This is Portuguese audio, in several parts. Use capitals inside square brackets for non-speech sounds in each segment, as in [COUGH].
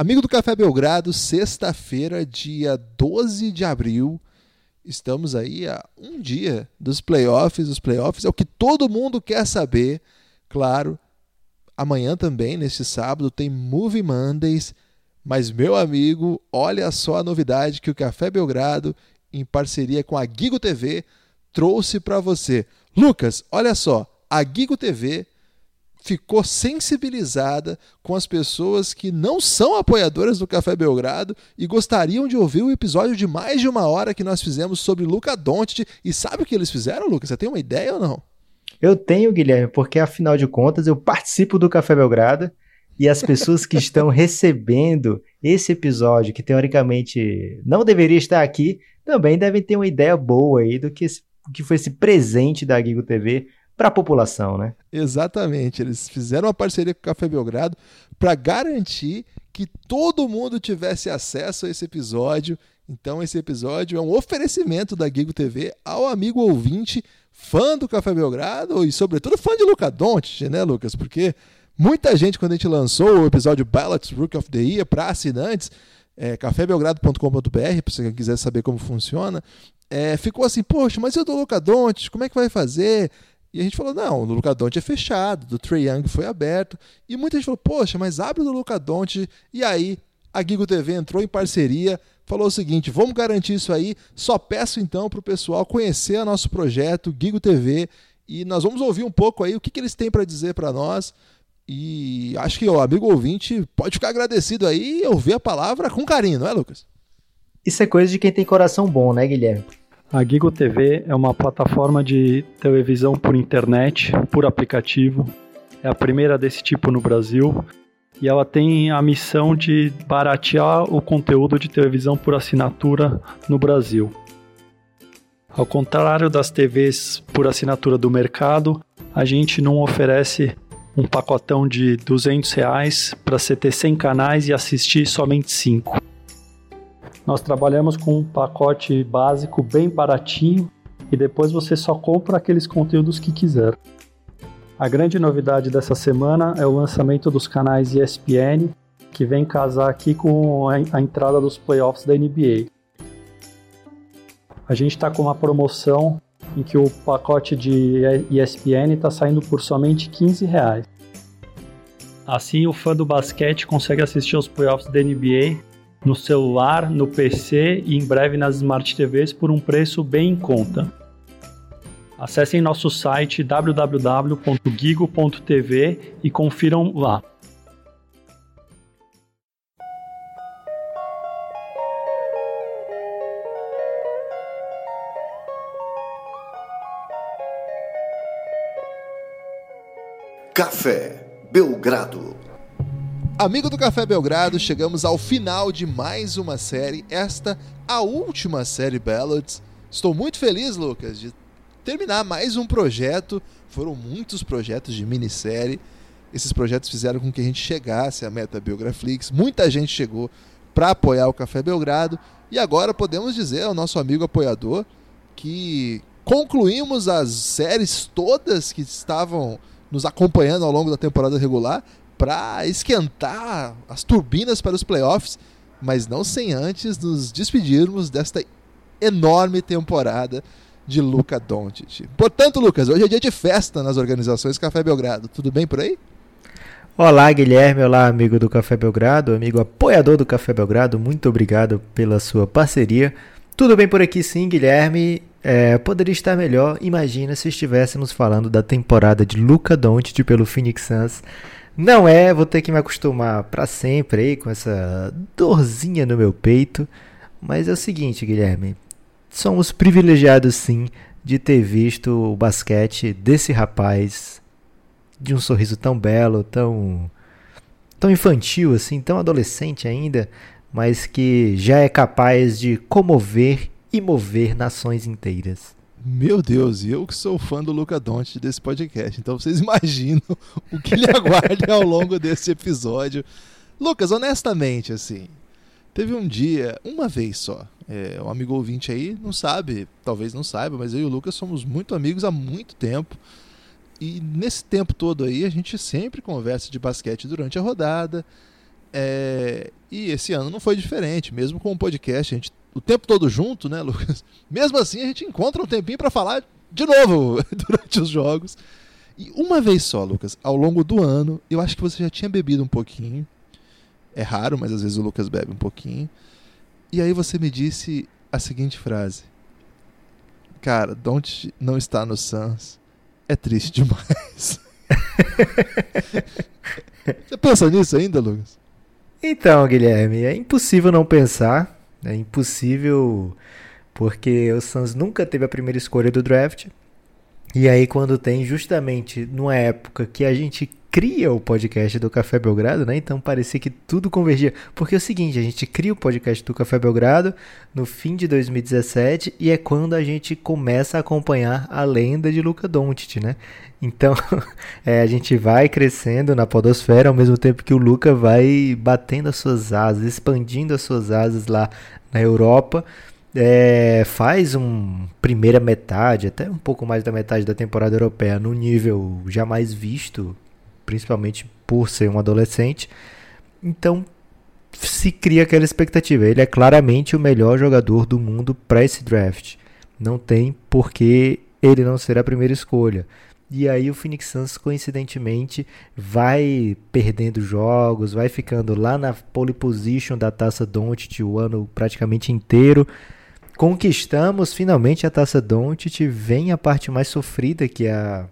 Amigo do Café Belgrado, sexta-feira, dia 12 de abril. Estamos aí a um dia dos playoffs. Os playoffs é o que todo mundo quer saber. Claro, amanhã também, neste sábado, tem Movie Mondays. Mas, meu amigo, olha só a novidade que o Café Belgrado, em parceria com a Gigo TV, trouxe para você. Lucas, olha só, a Gigo TV ficou sensibilizada com as pessoas que não são apoiadoras do Café Belgrado e gostariam de ouvir o episódio de mais de uma hora que nós fizemos sobre Luca Doncic. E sabe o que eles fizeram, Lucas? Você tem uma ideia ou não? Eu tenho, Guilherme, porque afinal de contas eu participo do Café Belgrado e as pessoas que estão [LAUGHS] recebendo esse episódio, que teoricamente não deveria estar aqui, também devem ter uma ideia boa aí do que, esse, que foi esse presente da Gigo TV para a população, né? Exatamente. Eles fizeram uma parceria com o Café Belgrado para garantir que todo mundo tivesse acesso a esse episódio. Então, esse episódio é um oferecimento da Gigo TV ao amigo ouvinte, fã do Café Belgrado e, sobretudo, fã de Luca Doncic, né, Lucas? Porque muita gente, quando a gente lançou o episódio Ballots Rook of the Year para assinantes, é, cafébelgrado.com.br, para você quiser saber como funciona, é, ficou assim, poxa, mas eu do Luca Doncic, como é que vai fazer? E a gente falou, não, o Luca Doncic é fechado, do Trey Young foi aberto. E muita gente falou, poxa, mas abre do Luca Doncic. E aí a Gigo TV entrou em parceria, falou o seguinte, vamos garantir isso aí. Só peço então para o pessoal conhecer o nosso projeto Gigo TV e nós vamos ouvir um pouco aí o que, que eles têm para dizer para nós. E acho que o amigo ouvinte pode ficar agradecido aí e ouvir a palavra com carinho, não é, Lucas? Isso é coisa de quem tem coração bom, né, Guilherme? A Gigo TV é uma plataforma de televisão por internet, por aplicativo. É a primeira desse tipo no Brasil e ela tem a missão de baratear o conteúdo de televisão por assinatura no Brasil. Ao contrário das TVs por assinatura do mercado, a gente não oferece um pacotão de 200 reais para você ter 100 canais e assistir somente 5. Nós trabalhamos com um pacote básico bem baratinho e depois você só compra aqueles conteúdos que quiser. A grande novidade dessa semana é o lançamento dos canais ESPN, que vem casar aqui com a entrada dos playoffs da NBA. A gente está com uma promoção em que o pacote de ESPN está saindo por somente 15 reais. Assim, o fã do basquete consegue assistir aos playoffs da NBA no celular, no PC e em breve nas Smart TVs por um preço bem em conta. Acessem nosso site www.gigo.tv e confiram lá. Café Belgrado Amigo do Café Belgrado, chegamos ao final de mais uma série, esta a última série Ballads. Estou muito feliz, Lucas, de terminar mais um projeto. Foram muitos projetos de minissérie. Esses projetos fizeram com que a gente chegasse à meta Biograflix. Muita gente chegou para apoiar o Café Belgrado. E agora podemos dizer ao nosso amigo apoiador que concluímos as séries todas que estavam nos acompanhando ao longo da temporada regular para esquentar as turbinas para os playoffs, mas não sem antes nos despedirmos desta enorme temporada de Luca Doncic. Portanto, Lucas, hoje é dia de festa nas organizações Café Belgrado. Tudo bem por aí? Olá, Guilherme. Olá, amigo do Café Belgrado, amigo apoiador do Café Belgrado. Muito obrigado pela sua parceria. Tudo bem por aqui, sim, Guilherme. É, poderia estar melhor. Imagina se estivéssemos falando da temporada de Luca Doncic pelo Phoenix Suns. Não é, vou ter que me acostumar para sempre aí com essa dorzinha no meu peito. Mas é o seguinte, Guilherme. Somos privilegiados sim de ter visto o basquete desse rapaz de um sorriso tão belo, tão tão infantil assim, tão adolescente ainda, mas que já é capaz de comover e mover nações inteiras. Meu Deus, eu que sou fã do Luca Doncic desse podcast, então vocês [LAUGHS] imaginam o que lhe aguarda ao longo desse episódio. Lucas, honestamente, assim, teve um dia, uma vez só, é, um amigo ouvinte aí não sabe, talvez não saiba, mas eu e o Lucas somos muito amigos há muito tempo. E nesse tempo todo aí, a gente sempre conversa de basquete durante a rodada. É, E esse ano não foi diferente, mesmo com o podcast, a gente o tempo todo junto, né, Lucas? [LAUGHS] Mesmo assim, a gente encontra um tempinho para falar de novo [LAUGHS] durante os jogos. E uma vez só, Lucas, ao longo do ano, eu acho que você já tinha bebido um pouquinho. É raro, mas às vezes o Lucas bebe um pouquinho. E aí você me disse a seguinte frase: Cara, Don't não está no Suns é triste demais. [LAUGHS] você pensa nisso ainda, Lucas? Então, Guilherme, é impossível não pensar. É impossível porque o Suns nunca teve a primeira escolha do draft. E aí quando tem justamente numa época que a gente cria o podcast do Café Belgrado, né? Então parecia que tudo convergia. Porque é o seguinte, a gente cria o podcast do Café Belgrado no fim de 2017 e é quando a gente começa a acompanhar a lenda de Luca Doncic, né? Então, [LAUGHS] é, a gente vai crescendo na podosfera ao mesmo tempo que o Luca vai batendo as suas asas, expandindo as suas asas lá na Europa. É, faz um primeira metade, até um pouco mais da metade da temporada europeia, no nível jamais visto principalmente por ser um adolescente. Então se cria aquela expectativa. Ele é claramente o melhor jogador do mundo para esse draft. Não tem por que ele não ser a primeira escolha. E aí o Phoenix Suns coincidentemente vai perdendo jogos, vai ficando lá na pole position da Taça Doncic o ano praticamente inteiro. Conquistamos finalmente a Taça Doncic, vem a parte mais sofrida que é a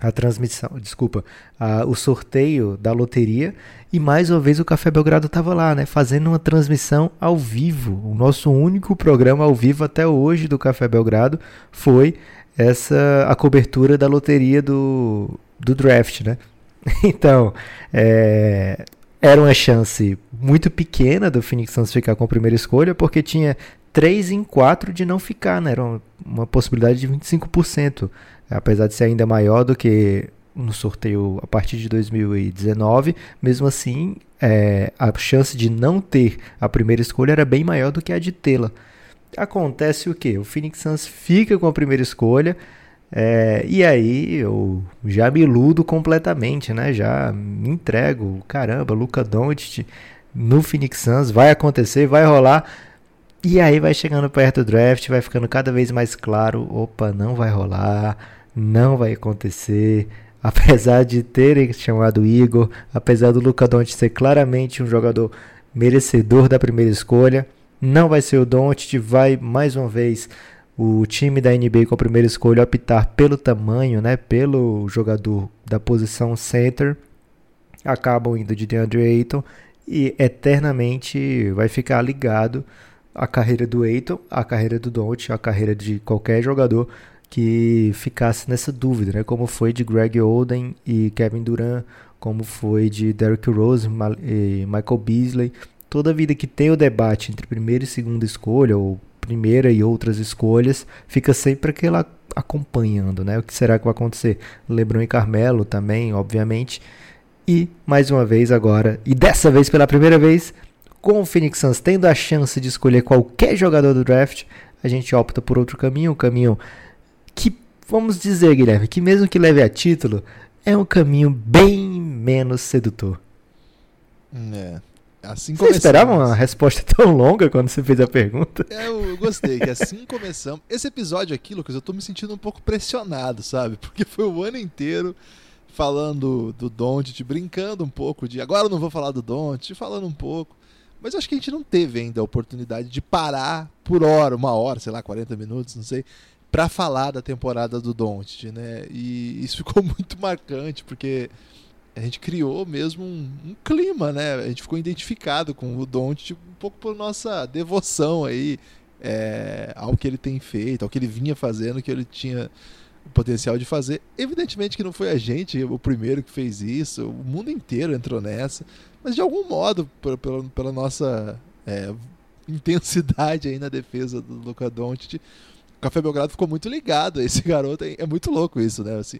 a transmissão, desculpa, a, o sorteio da loteria e mais uma vez o Café Belgrado estava lá, né, fazendo uma transmissão ao vivo. O nosso único programa ao vivo até hoje do Café Belgrado foi essa a cobertura da loteria do, do draft, né? [LAUGHS] Então, é, era uma chance muito pequena do Phoenix Suns ficar com a primeira escolha, porque tinha 3 em 4 de não ficar, né? Era uma, uma possibilidade de 25% apesar de ser ainda maior do que no sorteio a partir de 2019, mesmo assim é, a chance de não ter a primeira escolha era bem maior do que a de tê-la. Acontece o que? O Phoenix Suns fica com a primeira escolha é, e aí eu já me iludo completamente, né? Já me entrego, caramba, Luca Doncic no Phoenix Suns vai acontecer, vai rolar. E aí vai chegando perto do draft, vai ficando cada vez mais claro, opa, não vai rolar não vai acontecer. [LAUGHS] Apesar de terem chamado Igor, apesar do Luca Doncic ser claramente um jogador merecedor da primeira escolha, não vai ser o Doncic, vai mais uma vez o time da NBA com a primeira escolha optar pelo tamanho, né, pelo jogador da posição center, acabam indo de DeAndre Ayton e eternamente vai ficar ligado a carreira do Ayton, a carreira do Doncic, a carreira de qualquer jogador que ficasse nessa dúvida, né? Como foi de Greg Oden e Kevin Durant, como foi de Derrick Rose e Michael Beasley. Toda vida que tem o debate entre primeira e segunda escolha, ou primeira e outras escolhas, fica sempre aquela acompanhando, né? O que será que vai acontecer? LeBron e Carmelo também, obviamente. E mais uma vez agora, e dessa vez pela primeira vez, com o Phoenix Suns tendo a chance de escolher qualquer jogador do draft, a gente opta por outro caminho, um caminho que, vamos dizer, Guilherme, que mesmo que leve a título, é um caminho bem menos sedutor. É. Assim você esperava uma resposta [LAUGHS] tão longa quando você fez a pergunta? É, eu gostei, que assim começamos. Esse episódio aqui, Lucas, eu tô me sentindo um pouco pressionado, sabe? Porque foi o ano inteiro falando do Don't, brincando um pouco de agora eu não vou falar do Don't, falando um pouco. Mas eu acho que a gente não teve ainda a oportunidade de parar por hora, uma hora, sei lá, 40 minutos, não sei, para falar da temporada do Doncic, né? E isso [LAUGHS] ficou muito marcante porque a gente criou mesmo um, um, clima, né? A gente ficou identificado com o Doncic um pouco por nossa devoção aí é, ao que ele tem feito, ao que ele vinha fazendo, que ele tinha o potencial de fazer. Evidentemente que não foi a gente o primeiro que fez isso, o mundo inteiro entrou nessa, mas de algum modo, pela, pela nossa é, intensidade aí na defesa do Luca Doncic, Café Belgrado ficou muito ligado a esse [LAUGHS] garoto. É, muito louco isso, né? Assim,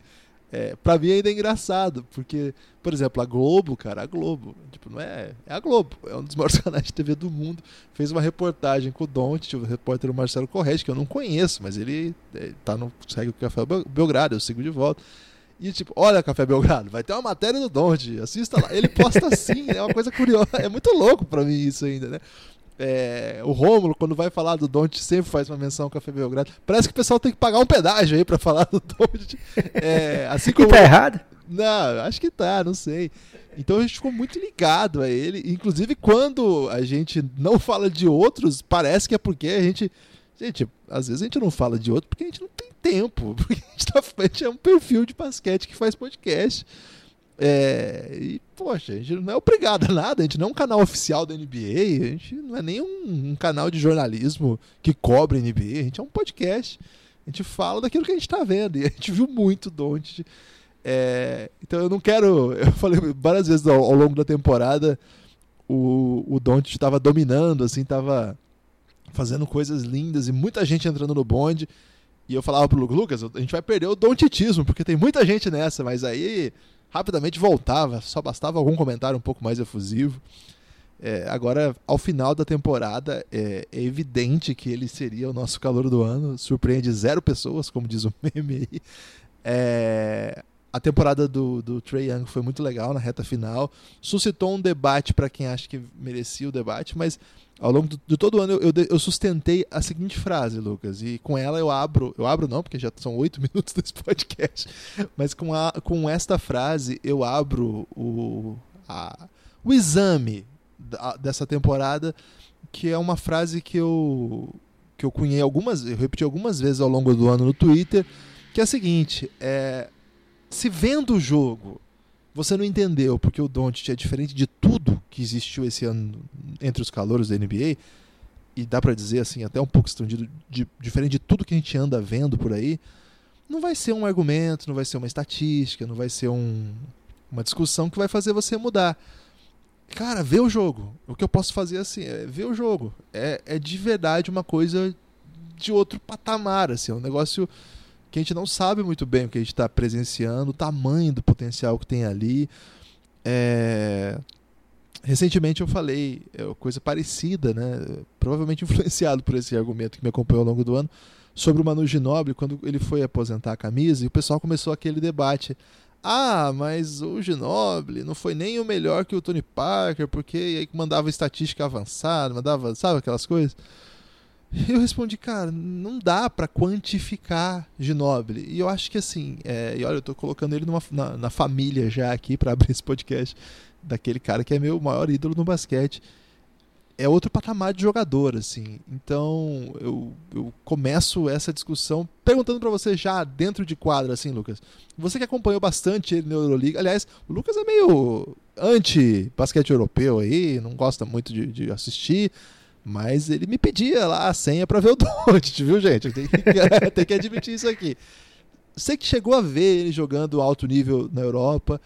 é, pra mim ainda é engraçado, porque, por exemplo, a Globo, cara, a Globo, tipo, não é. É a Globo, é um dos [LAUGHS] maiores canais de TV do mundo. Fez uma reportagem com o Don't, o repórter Marcelo Correia, que eu não conheço, mas ele é, tá no. segue o Café Belgrado, eu sigo de volta. E tipo, olha, Café Belgrado, vai ter uma matéria do Donde, assista lá. Ele posta assim, é uma coisa curiosa. [LAUGHS] É muito louco pra mim isso ainda, né? É, o Rômulo, quando vai falar do Don't, sempre faz uma menção ao Café Belgrado. Parece que o pessoal tem que pagar um pedágio aí pra falar do Don't. É, assim como... Tá errado? Não, acho que tá, não sei. Então a gente ficou muito ligado a ele. Inclusive, quando a gente não fala de outros, parece que é porque a gente. Gente, às vezes a gente não fala de outro porque a gente não tem tempo. [LAUGHS] Porque a gente, tá, a gente é um perfil de basquete que faz podcast. É, e, poxa, a gente não é obrigado a nada, a gente não é um canal oficial da NBA, a gente não é nem um, um canal de jornalismo que cobre NBA, a gente é um podcast. A gente fala daquilo que a gente está vendo. E a gente viu muito Don't. É, então eu não quero. [LAUGHS] Eu falei várias vezes ao, ao longo da temporada, o, o Don't estava dominando, assim, estava fazendo coisas lindas e muita gente entrando no bonde. E eu falava pro Lucas, a gente vai perder o dontitismo, porque tem muita gente nessa, mas aí rapidamente voltava, só bastava algum comentário um pouco mais efusivo. É, agora, ao final da temporada, é, é, evidente que ele seria o nosso calor do ano. Surpreende zero pessoas, como diz o [LAUGHS] meme aí. É, a temporada do, do Trey Young foi muito legal na reta final. Suscitou um debate para quem acha que merecia o debate, mas ao longo de todo o ano eu, eu, eu, sustentei a seguinte frase, Lucas, e com ela eu abro, eu abro não, porque já são oito [LAUGHS] minutos desse podcast, mas com, a, com esta frase eu abro o, a, o exame da, dessa temporada, que é uma frase que eu que eu cunhei algumas, eu repeti algumas vezes ao longo do ano no Twitter, que é a seguinte, é, se vendo o jogo você não entendeu porque o Doncic é diferente de tudo que existiu esse ano entre os calouros da NBA e dá para dizer assim até um pouco estendido de, diferente de tudo que a gente anda vendo por aí não vai ser um argumento não vai ser uma estatística não vai ser um, uma discussão que vai fazer você mudar. Cara vê o jogo. O que eu posso fazer assim é ver o jogo. É, é de verdade uma coisa de outro patamar assim é um negócio que a gente não sabe muito bem o que a gente está presenciando, o tamanho do potencial que tem ali. É... Recentemente eu falei é, coisa parecida, né? provavelmente [LAUGHS] influenciado por esse argumento que me acompanhou ao longo do ano, sobre o Manu Ginóbili, quando ele foi aposentar a camisa, e o pessoal começou aquele debate. Ah, mas o Ginóbili não foi nem o melhor que o Tony Parker, porque aí mandava estatística avançada, mandava, sabe aquelas coisas? Eu respondi, cara, não dá para quantificar Ginobili. E eu acho que assim, é, e olha, eu tô colocando ele numa, na, na família já aqui para abrir esse podcast, daquele cara que é meu maior ídolo no basquete. É outro patamar de jogador, assim. Então, eu, eu começo essa discussão perguntando para você já dentro de quadra, assim, Lucas. Você que acompanhou bastante ele na Euroliga. Aliás, o Lucas é meio anti-basquete europeu aí, não gosta muito de, de assistir. Mas ele me pedia lá a senha para ver o [LAUGHS] Doncic, viu, gente? Tem que, [LAUGHS] que admitir isso aqui. Você que chegou a ver ele jogando alto nível na Europa,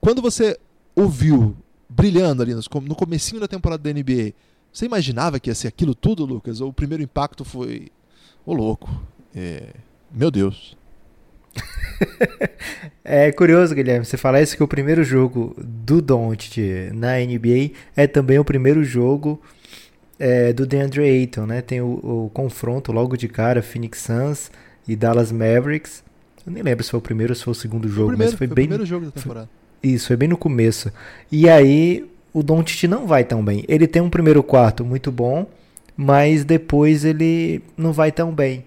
quando você ouviu brilhando ali no comecinho da temporada da NBA, você imaginava que ia ser aquilo tudo, Lucas? Ou o primeiro impacto foi, ô louco, é... meu Deus. [LAUGHS] é curioso, Guilherme, você falar isso que o primeiro jogo do Doncic na NBA é também o primeiro jogo é, do DeAndre Ayton, né? Tem o, o, confronto logo de cara, Phoenix Suns e Dallas Mavericks. Eu nem lembro se foi o primeiro ou se foi o segundo jogo, primeiro, mas foi, foi bem. o primeiro jogo da temporada. Foi, isso, foi bem no começo. E aí o Doncic não vai tão bem. Ele tem um primeiro quarto muito bom, mas depois ele não vai tão bem.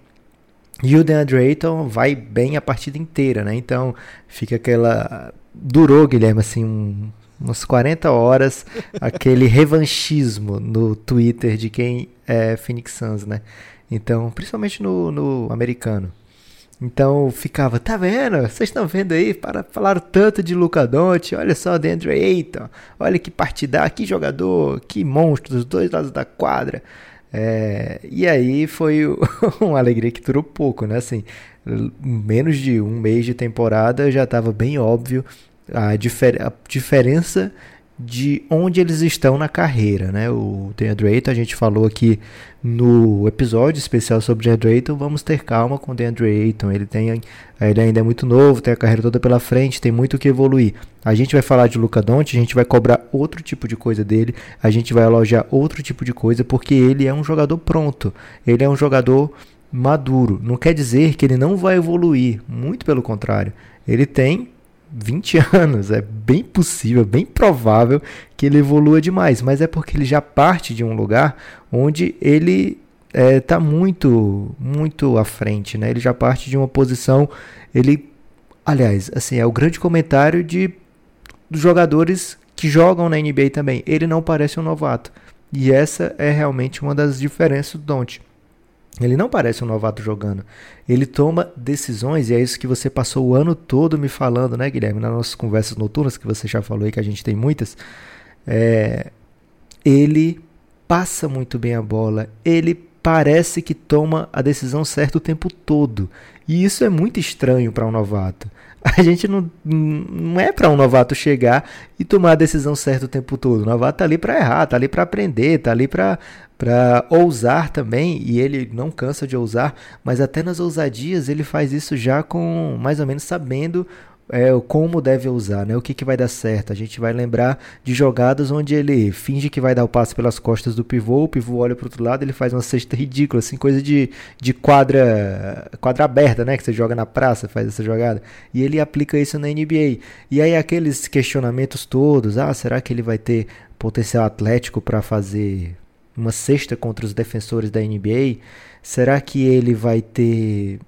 E o DeAndre Ayton vai bem a partida inteira, né? Então fica aquela. Durou, Guilherme, assim, um, umas 40 horas, aquele revanchismo no Twitter de quem é Phoenix Suns, né? Então, principalmente no, no americano. Então ficava, tá vendo? Vocês estão vendo aí? Para falar tanto de Luca Doncic, olha só Deandre Ayton, olha que partida, que jogador, que monstro dos dois lados da quadra. É, e aí foi [LAUGHS] uma alegria que durou pouco, né? Assim, menos de um mês de temporada já estava bem óbvio a, difer a diferença de onde eles estão na carreira, né? O DeAndre Ayton, a gente falou aqui no episódio especial sobre DeAndre Ayton, vamos ter calma com o DeAndre Ayton, ele, tem, ele ainda é muito novo, tem a carreira toda pela frente, tem muito que evoluir. A gente vai falar de Luca Doncic, a gente vai cobrar outro tipo de coisa dele, a gente vai elogiar outro tipo de coisa, porque ele é um jogador pronto, ele é um jogador maduro. Não quer dizer que ele não vai evoluir, muito pelo contrário Ele tem 20 anos. É bem possível, bem provável que ele evolua demais. Mas é porque ele já parte de um lugar onde ele está é, tá muito, muito à frente. Né? Ele já parte de uma posição. Ele, aliás, assim, é o grande comentário de dos jogadores que jogam na NBA também. Ele não parece um novato. E essa é realmente uma das diferenças do Don't. Ele não parece um novato jogando. Ele toma decisões, e é isso que você passou o ano todo me falando, né, Guilherme? Nas nossas conversas noturnas, que você já falou aí, que a gente tem muitas. É, ele passa muito bem a bola. Ele parece que toma a decisão certa o tempo todo. E isso é muito estranho para um novato. [LAUGHS] A gente não, não é para um novato chegar e tomar a decisão certa o tempo todo. O novato tá ali para errar, tá ali para aprender, tá ali para para ousar também, e ele não cansa de ousar, mas até nas ousadias ele faz isso já com mais ou menos sabendo é, como deve usar, né? O que, que vai dar certo. A gente vai lembrar de jogadas onde ele finge que vai dar o passe pelas costas do pivô, o pivô olha para outro lado, ele faz uma cesta ridícula, assim, coisa de, de quadra quadra aberta, né? Que você joga na praça, faz essa jogada. E ele aplica isso na NBA. E aí aqueles questionamentos todos, ah, será que ele vai ter potencial atlético para fazer uma cesta contra os defensores da NBA? Será que ele vai ter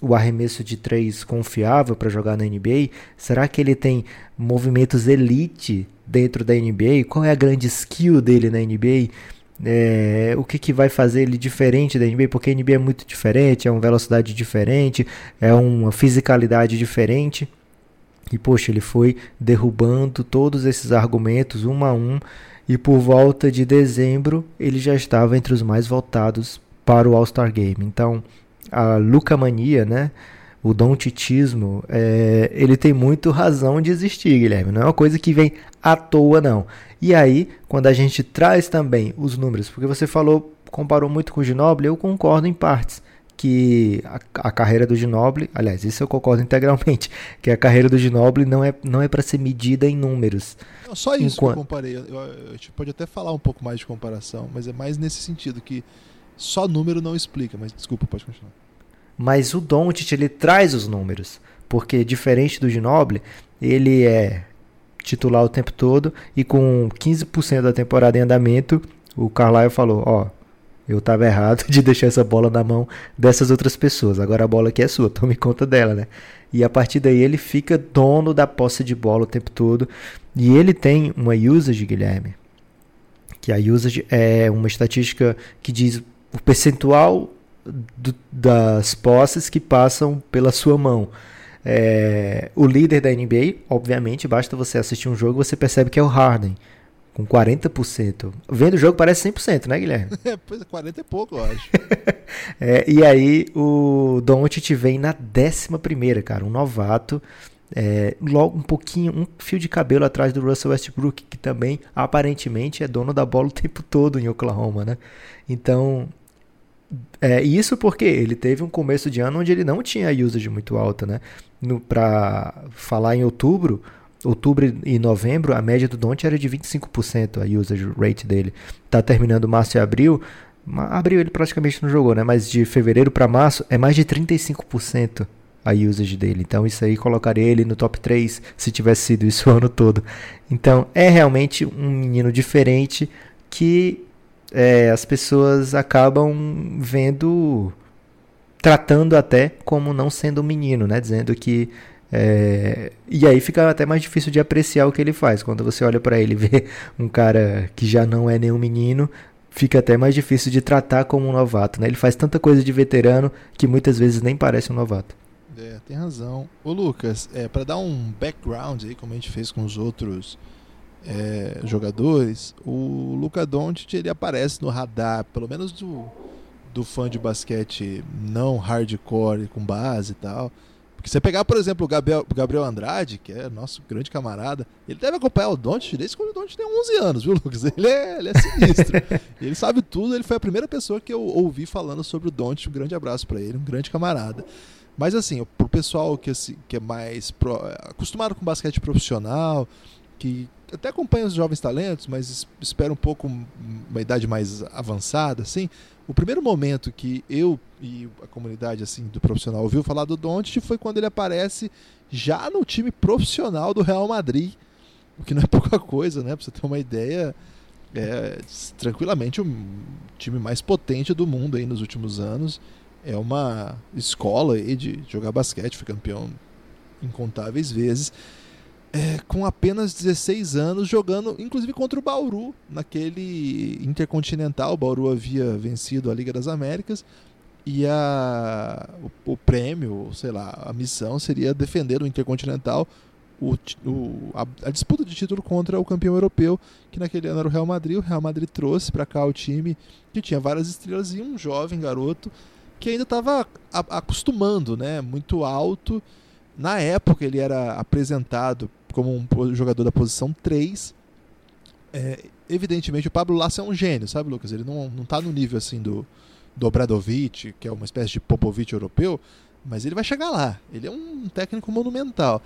o arremesso de três confiável para jogar na NBA? Será que ele tem movimentos elite dentro da NBA? Qual é a grande skill dele na NBA? É, o que, que vai fazer ele diferente da NBA? Porque a NBA é muito diferente, é uma velocidade diferente, é uma fisicalidade diferente. E poxa, ele foi derrubando todos esses argumentos um a um. E por volta de dezembro ele já estava entre os mais votados para o All-Star Game. Então, a lucamania, né? O dontitismo, é, ele tem muito razão de existir, Guilherme. Não é uma coisa que vem à toa, não. E aí, quando a gente traz também os números, porque você falou, comparou muito com o Ginoble, eu concordo em partes que a, a, carreira do Ginoble, aliás, isso eu concordo [LAUGHS] integralmente, que a carreira do Ginoble não é, não é para ser medida em números. Não, só isso Enquanto... que eu comparei. Eu, eu, a gente pode até falar um pouco mais de comparação, mas é mais nesse sentido que só número não explica, mas desculpa, pode continuar. Mas o Doncic ele traz os números, porque diferente do Ginobili, ele é titular o tempo todo e com 15% da temporada em andamento, o Carlisle falou, ó, eu estava errado [LAUGHS] de deixar essa bola na mão dessas outras pessoas. Agora a bola aqui é sua, [LAUGHS] tome conta dela, né? E a partir daí ele fica dono da posse de bola o tempo todo. E ele tem uma usage, Guilherme, que a usage é uma estatística que diz o percentual do, das posses que passam pela sua mão. É, o líder da NBA, obviamente, basta você assistir um jogo você percebe que é o Harden, com 40%. Vendo o jogo parece 100%, né, Guilherme? É, [LAUGHS] pois é, 40 é pouco, eu acho. [LAUGHS] é, e aí o Doncic vem na 11 cara, um novato. É, logo um pouquinho, um fio de cabelo atrás do Russell Westbrook, que também aparentemente é dono da bola o tempo todo em Oklahoma, né? Então, é, isso porque ele teve um começo de ano onde ele não tinha usage muito alta, né? Para falar em outubro, outubro e novembro, a média do Don't era de 25% a usage rate dele. Tá terminando março e abril, abril ele praticamente não jogou, né? Mas de fevereiro para março é mais de 35% a usage dele. Então isso aí colocaria ele no top 3 se tivesse sido isso o ano todo. Então é realmente um menino diferente que é, as pessoas acabam vendo, tratando até como não sendo um menino, né? Dizendo que é, e aí fica até mais difícil de apreciar o que ele faz. Quando você olha para ele e vê um cara que já não é nenhum menino, fica até mais difícil de tratar como um novato. Né? Ele faz tanta coisa de veterano que muitas vezes nem parece um novato. É, tem razão. Ô Lucas, é, para dar um background aí, como a gente fez com os outros é, jogadores, o Luca Doncic ele aparece no radar, pelo menos do, do fã de basquete não hardcore com base e tal. Você pegar, por exemplo, o Gabriel, Gabriel Andrade, que é nosso grande camarada, ele deve acompanhar o Doncic desde quando o Doncic tem 11 anos, viu, Lucas? [LAUGHS] Ele é, ele é sinistro. [LAUGHS] ele sabe tudo, ele foi a primeira pessoa que eu ouvi falando sobre o Doncic. Um grande abraço para ele, um grande camarada. Mas assim, pro pessoal que, assim, que é mais pro, acostumado com basquete profissional, que até acompanha os jovens talentos, mas espero um pouco uma idade mais avançada, assim. O primeiro momento que eu e a comunidade assim do profissional ouviu falar do Doncic foi quando ele aparece já no time profissional do Real Madrid, o que não é [LAUGHS] pouca coisa, né? Pra você ter uma ideia, é tranquilamente o time mais potente do mundo aí nos últimos anos. É uma escola aí de jogar basquete, foi campeão incontáveis vezes é, com apenas 16 anos, jogando inclusive contra o Bauru, naquele Intercontinental. O Bauru havia vencido a Liga das Américas e a, o, o prêmio, sei lá, a missão seria defender o Intercontinental, o, o, a, a, disputa de título contra o campeão europeu, que naquele ano era o Real Madrid. O Real Madrid trouxe para cá o time que tinha várias estrelas e um jovem garoto que ainda estava acostumando, né? Muito alto. Na época ele era apresentado como um jogador da posição 3. É, evidentemente o Pablo Lasso é um gênio, sabe, Lucas? Ele não, não tá no nível assim do, do Obradovic, que é uma espécie de Popovic europeu, mas ele vai chegar lá. Ele é um técnico monumental.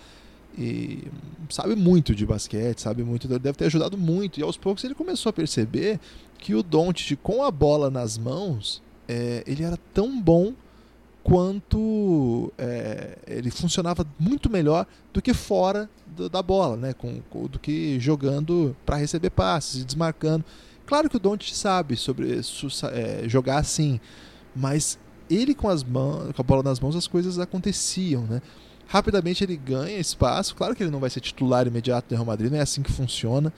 E sabe muito de basquete, sabe muito, deve ter ajudado muito. E aos poucos ele começou a perceber que o Doncic com a bola nas mãos, é, ele era tão bom quanto é, ele funcionava muito melhor do que fora do, da bola, né? Com, com, do que jogando para receber passes e desmarcando. Claro que o Don't sabe sobre é, jogar assim, mas ele com as mãos, com a bola nas mãos, as coisas aconteciam, né? Rapidamente ele ganha espaço. Claro que ele não vai ser titular imediato do Real Madrid, não é assim que funciona.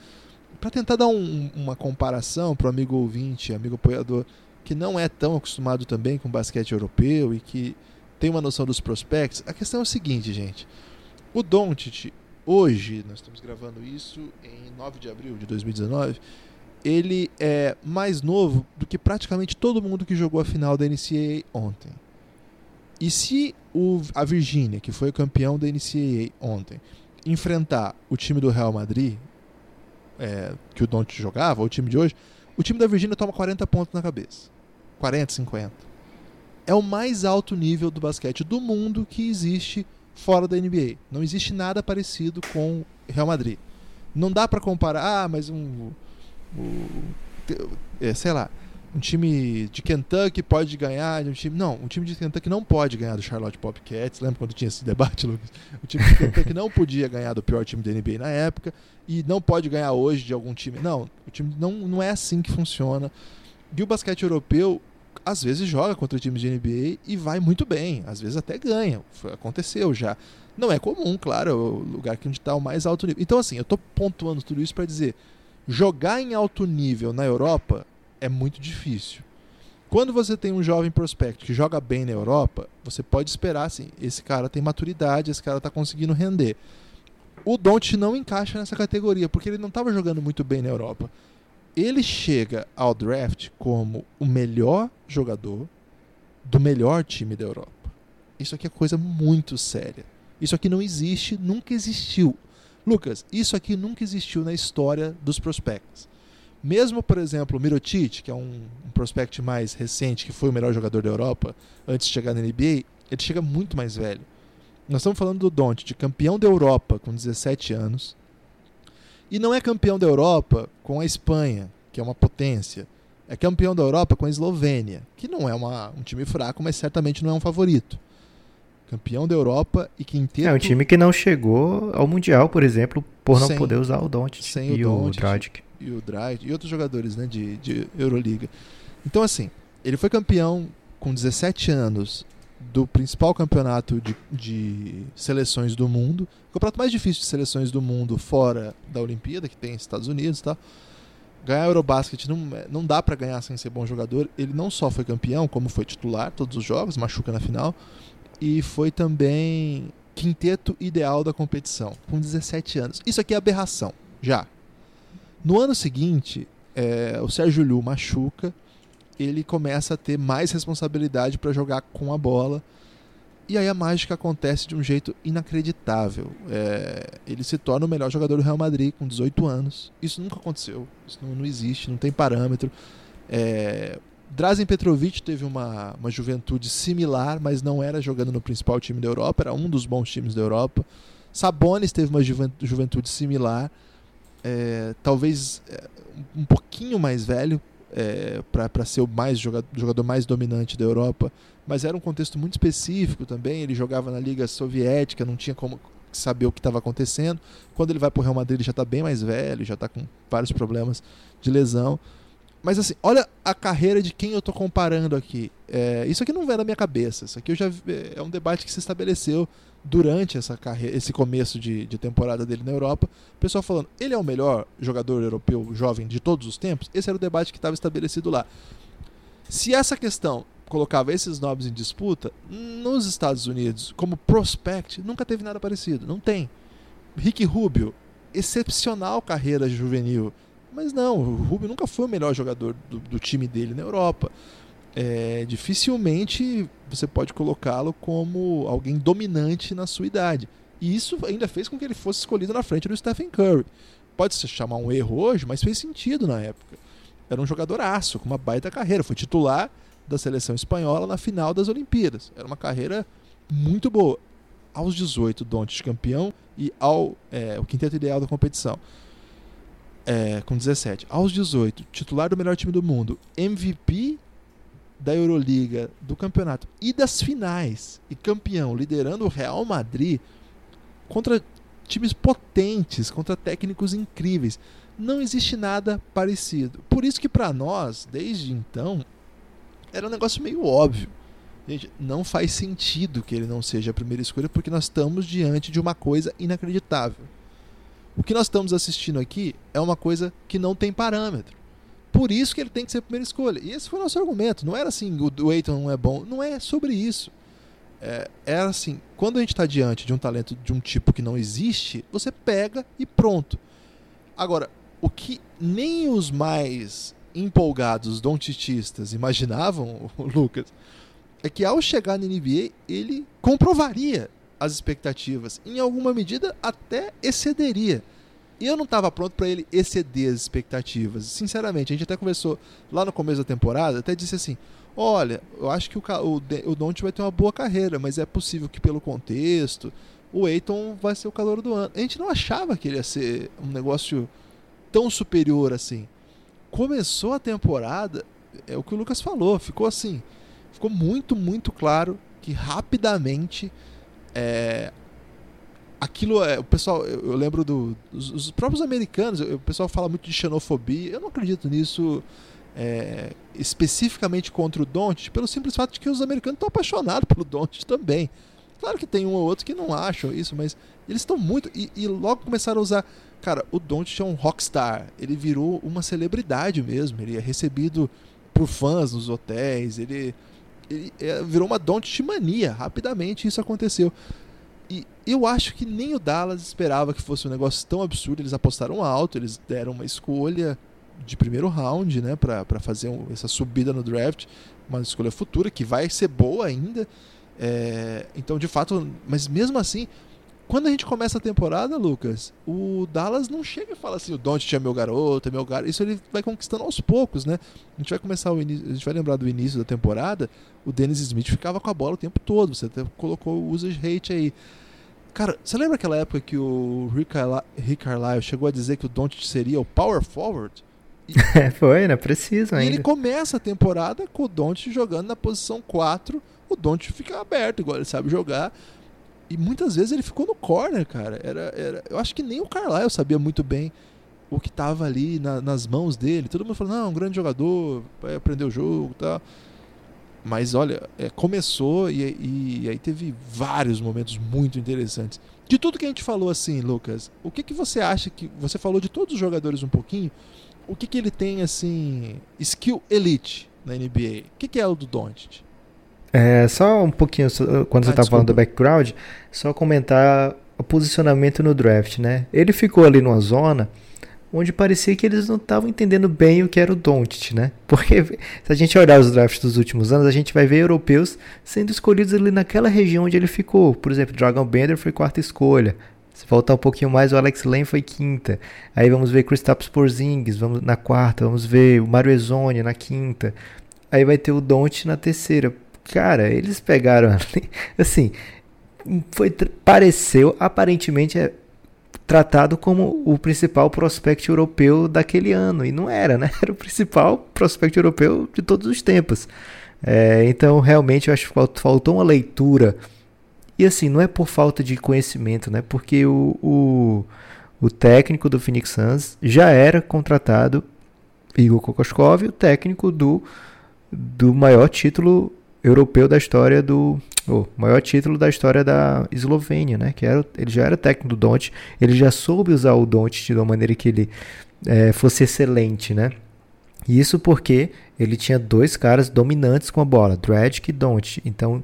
Para tentar dar um, uma comparação para o amigo ouvinte, amigo apoiador que não é tão acostumado também com basquete europeu e que tem uma noção dos prospects, a questão é o seguinte, gente. O Doncic, hoje, nós estamos gravando isso em 9 de abril de 2019, ele é mais novo do que praticamente todo mundo que jogou a final da NCAA ontem. E se o, a Virgínia, que foi campeão da NCAA ontem, enfrentar o time do Real Madrid, é, que o Doncic jogava, o time de hoje, o time da Virgínia toma 40 pontos na cabeça. 40, 50. É o mais alto nível do basquete do mundo que existe fora da NBA. Não existe nada parecido com Real Madrid. Não dá para comparar, ah, mas um, um é, sei lá, um time de Kentucky pode ganhar um time. Não, um time de Kentucky não pode ganhar do Charlotte Bobcats. Lembra quando tinha esse debate, [LAUGHS] Lucas? O time de Kentucky não podia ganhar do pior time da NBA na época e não pode ganhar hoje de algum time. Não, o time não, não é assim que funciona. E o basquete europeu, às vezes joga contra times de NBA e vai muito bem, às vezes até ganha. Aconteceu já. Não é comum, claro, é o lugar que a gente está o mais alto nível. Então, assim, eu estou pontuando tudo isso para dizer: jogar em alto nível na Europa é muito difícil. Quando você tem um jovem prospecto que joga bem na Europa, você pode esperar assim: esse cara tem maturidade, esse cara está conseguindo render. O Don't não encaixa nessa categoria, porque ele não estava jogando muito bem na Europa ele chega ao draft como o melhor jogador do melhor time da Europa. Isso aqui é coisa muito séria. Isso aqui não existe, nunca existiu. Lucas, isso aqui nunca existiu na história dos prospects. Mesmo, por exemplo, o Mirotic, que é um, um prospect mais recente, que foi o melhor jogador da Europa antes de chegar na NBA, ele chega muito mais velho. Nós estamos falando do Don't, de campeão da Europa com 17 anos, e não é campeão da Europa com a Espanha, que é uma potência. É campeão da Europa com a Eslovênia, que não é uma, um time fraco, mas certamente não é um favorito. Campeão da Europa e quinteto... É um time que não chegou ao Mundial, por exemplo, por não sem, poder usar o Doncic e o, o Dragic. E o Dragic e outros jogadores né, de, de Euroliga. Então, assim, ele foi campeão com 17 anos do principal campeonato de, de, seleções do mundo, o campeonato mais difícil de seleções do mundo fora da Olimpíada, que tem Estados Unidos tal. Ganhar Eurobasket não, não dá para ganhar sem ser bom jogador. Ele não só foi campeão, como foi titular todos os jogos, machuca na final, e foi também quinteto ideal da competição, com 17 anos. Isso aqui é aberração, já. No ano seguinte, é, o Sérgio Liu machuca ele começa a ter mais responsabilidade para jogar com a bola. E aí a mágica acontece de um jeito inacreditável. É, ele se torna o melhor jogador do Real Madrid com 18 anos. Isso nunca aconteceu. Isso não, não existe, não tem parâmetro. É, Drazen Petrovic teve uma, uma juventude similar, mas não era jogando no principal time da Europa, era um dos bons times da Europa. Sabonis teve uma juventude similar. é, talvez é, um pouquinho mais velho é, para ser o mais jogador, jogador mais dominante da Europa, mas era um contexto muito específico também. Ele jogava na Liga Soviética, não tinha como saber o que estava acontecendo. Quando ele vai para o Real Madrid, ele já está bem mais velho, já está com vários problemas de lesão. Mas assim, olha a carreira de quem eu estou comparando aqui. É, isso aqui não vem da minha cabeça. Isso aqui eu já é um debate que se estabeleceu durante essa carreira, esse começo de, de temporada dele na Europa. O pessoal falando, ele é o melhor jogador europeu jovem de todos os tempos. Esse era o debate que estava estabelecido lá. Se essa questão colocava esses nomes em disputa, nos Estados Unidos, como prospect, nunca teve nada parecido. Não tem. Rick Rubio, excepcional carreira juvenil mas não, o Rubio nunca foi o melhor jogador do, do time dele na Europa. É, dificilmente você pode colocá-lo como alguém dominante na sua idade. E isso ainda fez com que ele fosse escolhido na frente do Stephen Curry. Pode se chamar um erro hoje, mas fez sentido na época. Era um jogador aço, com uma baita carreira. Foi titular da seleção espanhola na final das Olimpíadas. Era uma carreira muito boa. Aos 18, Dontes campeão e ao é, o quinteto ideal da competição é, com 17. Aos 18, titular do melhor time do mundo, MVP da Euroliga, do campeonato e das finais, e campeão, liderando o Real Madrid contra times potentes, contra técnicos incríveis. Não existe nada parecido. Por isso que para nós, desde então, era um negócio meio óbvio. Gente, não faz sentido que ele não seja a primeira escolha, porque nós estamos diante de uma coisa inacreditável. O que nós estamos assistindo aqui é uma coisa que não tem parâmetro. Por isso que ele tem que ser a primeira escolha. E esse foi o nosso argumento. Não era assim, o Eiton não é bom. Não é sobre isso. É, era assim, quando a gente está diante de um talento de um tipo que não existe, você pega e pronto. Agora, o que nem os mais empolgados dontitistas imaginavam, [LAUGHS] Lucas, é que ao chegar na NBA, ele comprovaria as expectativas. Em alguma medida, até excederia. E eu não estava pronto para ele exceder as expectativas. Sinceramente, a gente até conversou lá no começo da temporada, até disse assim: olha, eu acho que o, o, o Don't vai ter uma boa carreira, mas é possível que pelo contexto o Eiton vai ser o calor do ano. A gente não achava que ele ia ser um negócio tão superior assim. Começou a temporada, é o que o Lucas falou, ficou assim, ficou muito, muito claro que rapidamente é, aquilo é. O pessoal, eu, eu lembro do, dos, os próprios americanos, o pessoal fala muito de xenofobia. Eu não acredito nisso é, especificamente contra o Don't, pelo simples fato de que os americanos estão apaixonados pelo Don't também. Claro que tem um ou outro que não acham isso, mas eles estão muito. E, e, logo começaram a usar. Cara, o Don't é um rockstar. Ele virou uma celebridade mesmo. Ele é recebido por fãs nos hotéis. Ele ele é, virou uma Don't mania. Rapidamente isso aconteceu. Eu acho que nem o Dallas esperava que fosse um negócio tão absurdo. Eles apostaram alto, eles deram uma escolha de primeiro round, né, para fazer um, essa subida no draft, uma escolha futura que vai ser boa ainda. É, então, de fato, mas mesmo assim, quando a gente começa a temporada, Lucas, o Dallas não chega e fala assim, o Don't é meu garoto, é meu garoto. Isso ele vai conquistando aos poucos, né? A gente vai começar o início, a gente vai lembrar do início da temporada, o Dennis Smith ficava com a bola o tempo todo. Você até colocou o usage rate aí. Cara, você lembra aquela época que o Rick Carlisle chegou a dizer que o Don't seria o power forward? E, [LAUGHS] Foi, né? Preciso ainda. E ele começa a temporada com o Don't jogando na posição 4. O Don't fica aberto, igual ele sabe jogar. E muitas vezes ele ficou no corner, cara. Era, era, eu acho que nem o Carlisle sabia muito bem o que estava ali na, nas mãos dele. Todo mundo falou, não, um grande jogador, vai aprender o jogo e tal. Mas olha, é, começou e, e, aí teve vários momentos muito interessantes. De tudo que a gente falou assim, Lucas, o que, que você acha que. Você falou de todos os jogadores um pouquinho. O que, que ele tem assim. Skill elite na NBA? O que, que é o do Doncic? É, só um pouquinho, quando ah, você está falando do background, só comentar o posicionamento no draft, né? Ele ficou ali numa zona onde parecia que eles não estavam entendendo bem o que era o Doncic, né? Porque se a gente olhar os drafts dos últimos anos, a gente vai ver europeus sendo escolhidos ali naquela região onde ele ficou. Por exemplo, Dragon Bender foi quarta escolha. Se voltar um pouquinho mais, o Alex Lane foi quinta. Aí vamos ver Kristaps Porzingis vamos na quarta, vamos ver o Mario Ezone na quinta. Aí vai ter o Doncic na terceira cara, eles pegaram [LAUGHS] assim, foi pareceu aparentemente é, tratado como o principal prospect europeu daquele ano. E não era, né? [LAUGHS] Era o principal prospect europeu de todos os tempos. É, então, realmente, eu acho que faltou uma leitura. E assim, não é por falta de conhecimento, né? Porque o, o, o técnico do Phoenix Suns já era contratado, Igor Kokoskov, o técnico do, do maior título europeu da história do o maior título da história da Eslovênia, né? Que era, ele já era técnico do Don't, ele já soube usar o Don't de uma maneira que ele é, fosse excelente, né? Isso porque ele tinha dois caras dominantes com a bola, Dredd e Don't. Então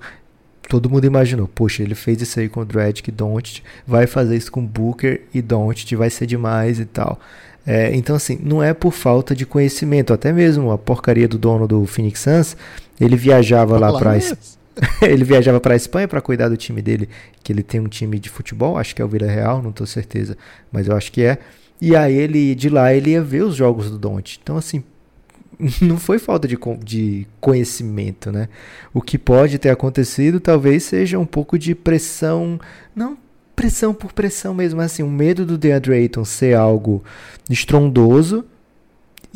todo mundo imaginou, poxa, ele fez isso aí com o Dredd e Don't, vai fazer isso com Booker e Don't, vai ser demais e tal. É, então assim, não é por falta de conhecimento, até mesmo a porcaria do dono do Phoenix Suns, ele viajava lá para [LAUGHS] ele viajava para a Espanha para cuidar do time dele, que ele tem um time de futebol, acho que é o Vila Real, não tenho certeza, mas eu acho que é. E aí ele de lá ele ia ver os jogos do Don't. Então assim, [LAUGHS] não foi falta de, de conhecimento, né? O que pode ter acontecido talvez seja um pouco de pressão, não pressão por pressão mesmo, assim, o medo do DeAndre Ayton ser algo estrondoso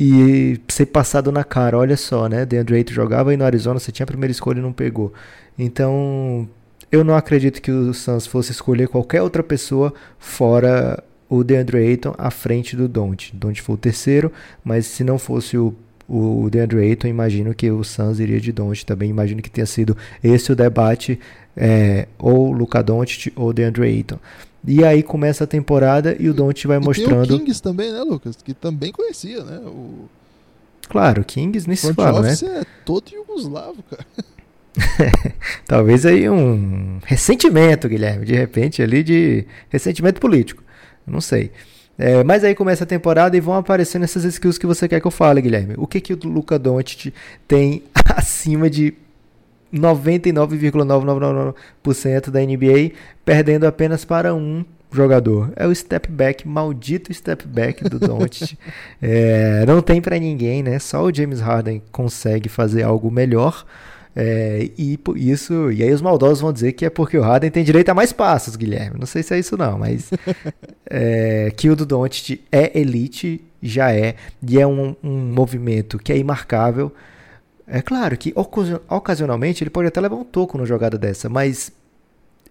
e ser passado na cara. Olha só, né? DeAndre Ayton jogava aí no Arizona, você tinha a primeira escolha e não pegou. Então, eu não acredito que o Suns fosse escolher qualquer outra pessoa fora o DeAndre Ayton à frente do Don't. Don't foi o terceiro, mas se não fosse o o DeAndre Ayton, imagino que o Suns iria de Doncic também, imagino que tenha sido esse o debate, é, ou Luca Doncic ou DeAndre Ayton. E aí começa a temporada e o Doncic vai e mostrando... Tem o Kings também, né, Lucas? Que também conhecia, né? O... Claro, Kings nem se fala, né? é todo yugoslavo, cara. [LAUGHS] Talvez aí um ressentimento, Guilherme, de repente ali de ressentimento político. Não sei. É, mas aí começa a temporada e vão aparecendo essas skills que você quer que eu fale, Guilherme. O que, que o Luca Doncic tem [LAUGHS] acima de 99,999% da NBA, perdendo apenas para um jogador. É o step back, maldito step back do Doncic. [LAUGHS] é, não tem para ninguém, né? Só o James Harden consegue fazer algo melhor. É, e isso, e aí os maldosos vão dizer que é porque o Harden tem direito a mais passos, Guilherme. Não sei se é isso não, mas [LAUGHS] é, que o do Doncic é elite, já é, e é um, um movimento que é imarcável. É claro que ocasionalmente ele pode até levar um toco numa jogada dessa, mas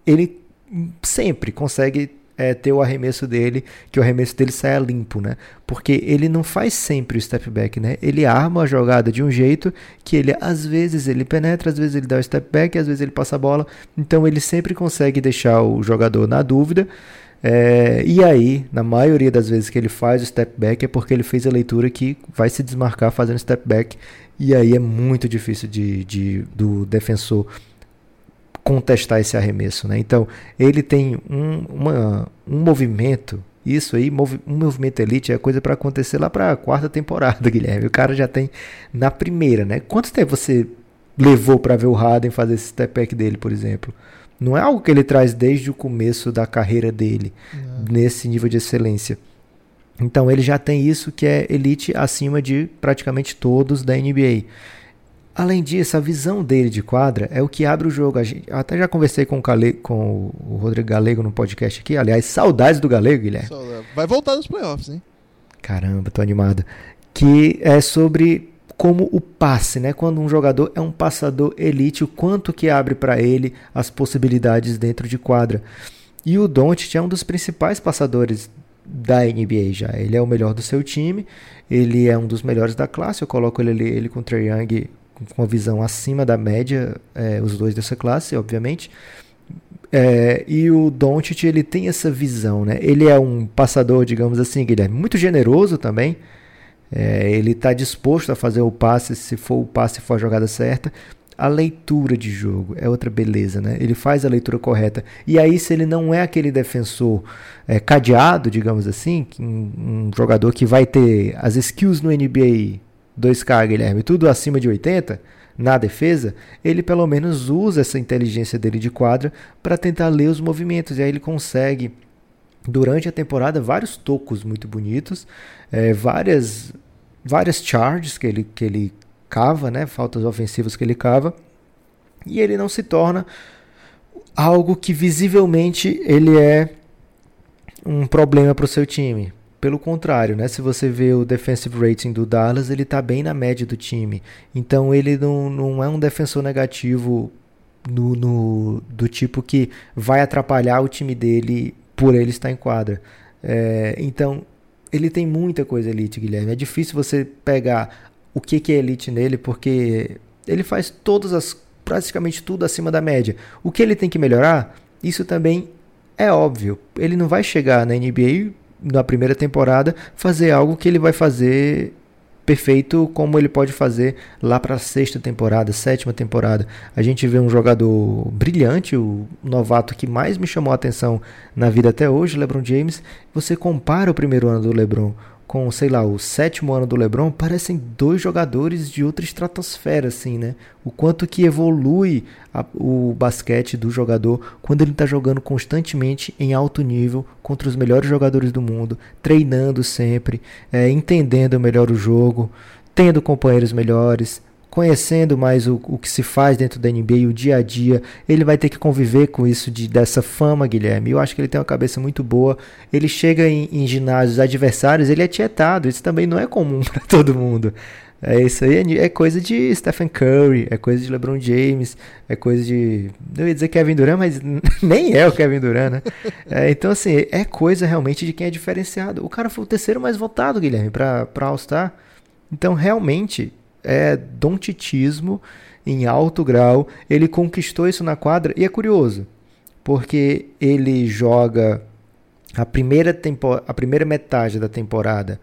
ele sempre consegue é, ter o arremesso dele, que o arremesso dele saia limpo, né? Porque ele não faz sempre o step back, né? Ele arma a jogada de um jeito que ele, às vezes, ele penetra, às vezes ele dá o step back, às vezes ele passa a bola. Então ele sempre consegue deixar o jogador na dúvida. É, e aí, na maioria das vezes que ele faz o step back é porque ele fez a leitura que vai se desmarcar fazendo step back. E aí é muito difícil de, de do defensor contestar esse arremesso. Né? Então, ele tem um, uma, um movimento. Isso aí, um movimento elite é coisa para acontecer lá para a quarta temporada, [LAUGHS] Guilherme. O cara já tem na primeira, né? Quanto tempo você levou para ver o Harden fazer esse step back dele, por exemplo? Não é algo que ele traz desde o começo da carreira dele, Não. nesse nível de excelência. Então ele já tem isso que é elite acima de praticamente todos da NBA. Além disso, a visão dele de quadra é o que abre o jogo. Gente, até já conversei com o, com o Rodrigo Galego no podcast aqui. Aliás, saudades do Galego, Guilherme. Vai voltar nos playoffs, hein? Caramba, tô animado. Que é sobre como o passe, né? Quando um jogador é um passador elite, o quanto que abre para ele as possibilidades dentro de quadra. E o Doncic é um dos principais passadores da NBA já. Ele é o melhor do seu time, ele é um dos melhores da classe. Eu coloco ele, ele com o Trae Young com uma visão acima da média, é, os dois dessa classe, obviamente. É, e o Doncic ele tem essa visão, né? Ele é um passador, digamos assim, Guilherme, muito generoso também. É, ele está disposto a fazer o passe se for o passe for a jogada certa. A leitura de jogo é outra beleza, né? Ele faz a leitura correta. E aí, se ele não é aquele defensor é, cadeado, digamos assim, um, um jogador que vai ter as skills no NBA 2K, Guilherme, tudo acima de 80 na defesa, ele pelo menos usa essa inteligência dele de quadra para tentar ler os movimentos. E aí ele consegue, durante a temporada, vários tocos muito bonitos, é, várias, várias charges que ele, que ele cava, né, faltas ofensivas que ele cava, e ele não se torna algo que visivelmente ele é um problema para o seu time. Pelo contrário, né? Se você vê o defensive rating do Dallas, ele está bem na média do time. Então ele não, não é um defensor negativo no, no, do tipo que vai atrapalhar o time dele por ele estar em quadra. É, então ele tem muita coisa elite, Guilherme. É difícil você pegar o que, que é elite nele, porque ele faz todas as praticamente tudo acima da média. O que ele tem que melhorar? Isso também é óbvio. Ele não vai chegar na NBA na primeira temporada fazer algo que ele vai fazer perfeito como ele pode fazer lá para a sexta temporada, sétima temporada. A gente vê um jogador brilhante, o novato que mais me chamou a atenção na vida até hoje, LeBron James. Você compara o primeiro ano do LeBron com, sei lá, o sétimo ano do LeBron, parecem dois jogadores de outra estratosfera, assim, né? O quanto que evolui a, o basquete do jogador quando ele está jogando constantemente em alto nível contra os melhores jogadores do mundo, treinando sempre, é, entendendo melhor o jogo, tendo companheiros melhores, conhecendo mais o, o que se faz dentro da NBA, o dia a dia, ele vai ter que conviver com isso de, dessa fama, Guilherme. Eu acho que ele tem uma cabeça muito boa. Ele chega em, em ginásios adversários, ele é tietado. Isso também não é comum [LAUGHS] para todo mundo. É isso aí, é, é coisa de Stephen Curry, é coisa de LeBron James, é coisa de. Eu ia dizer Kevin Durant, mas [LAUGHS] nem é o Kevin Durant, né? É, então, assim, é coisa realmente de quem é diferenciado. O cara foi o terceiro mais votado, Guilherme, para All-Star. Então, realmente, é dontitismo em alto grau. Ele conquistou isso na quadra e é curioso, porque ele joga a primeira, tempo, a primeira metade da temporada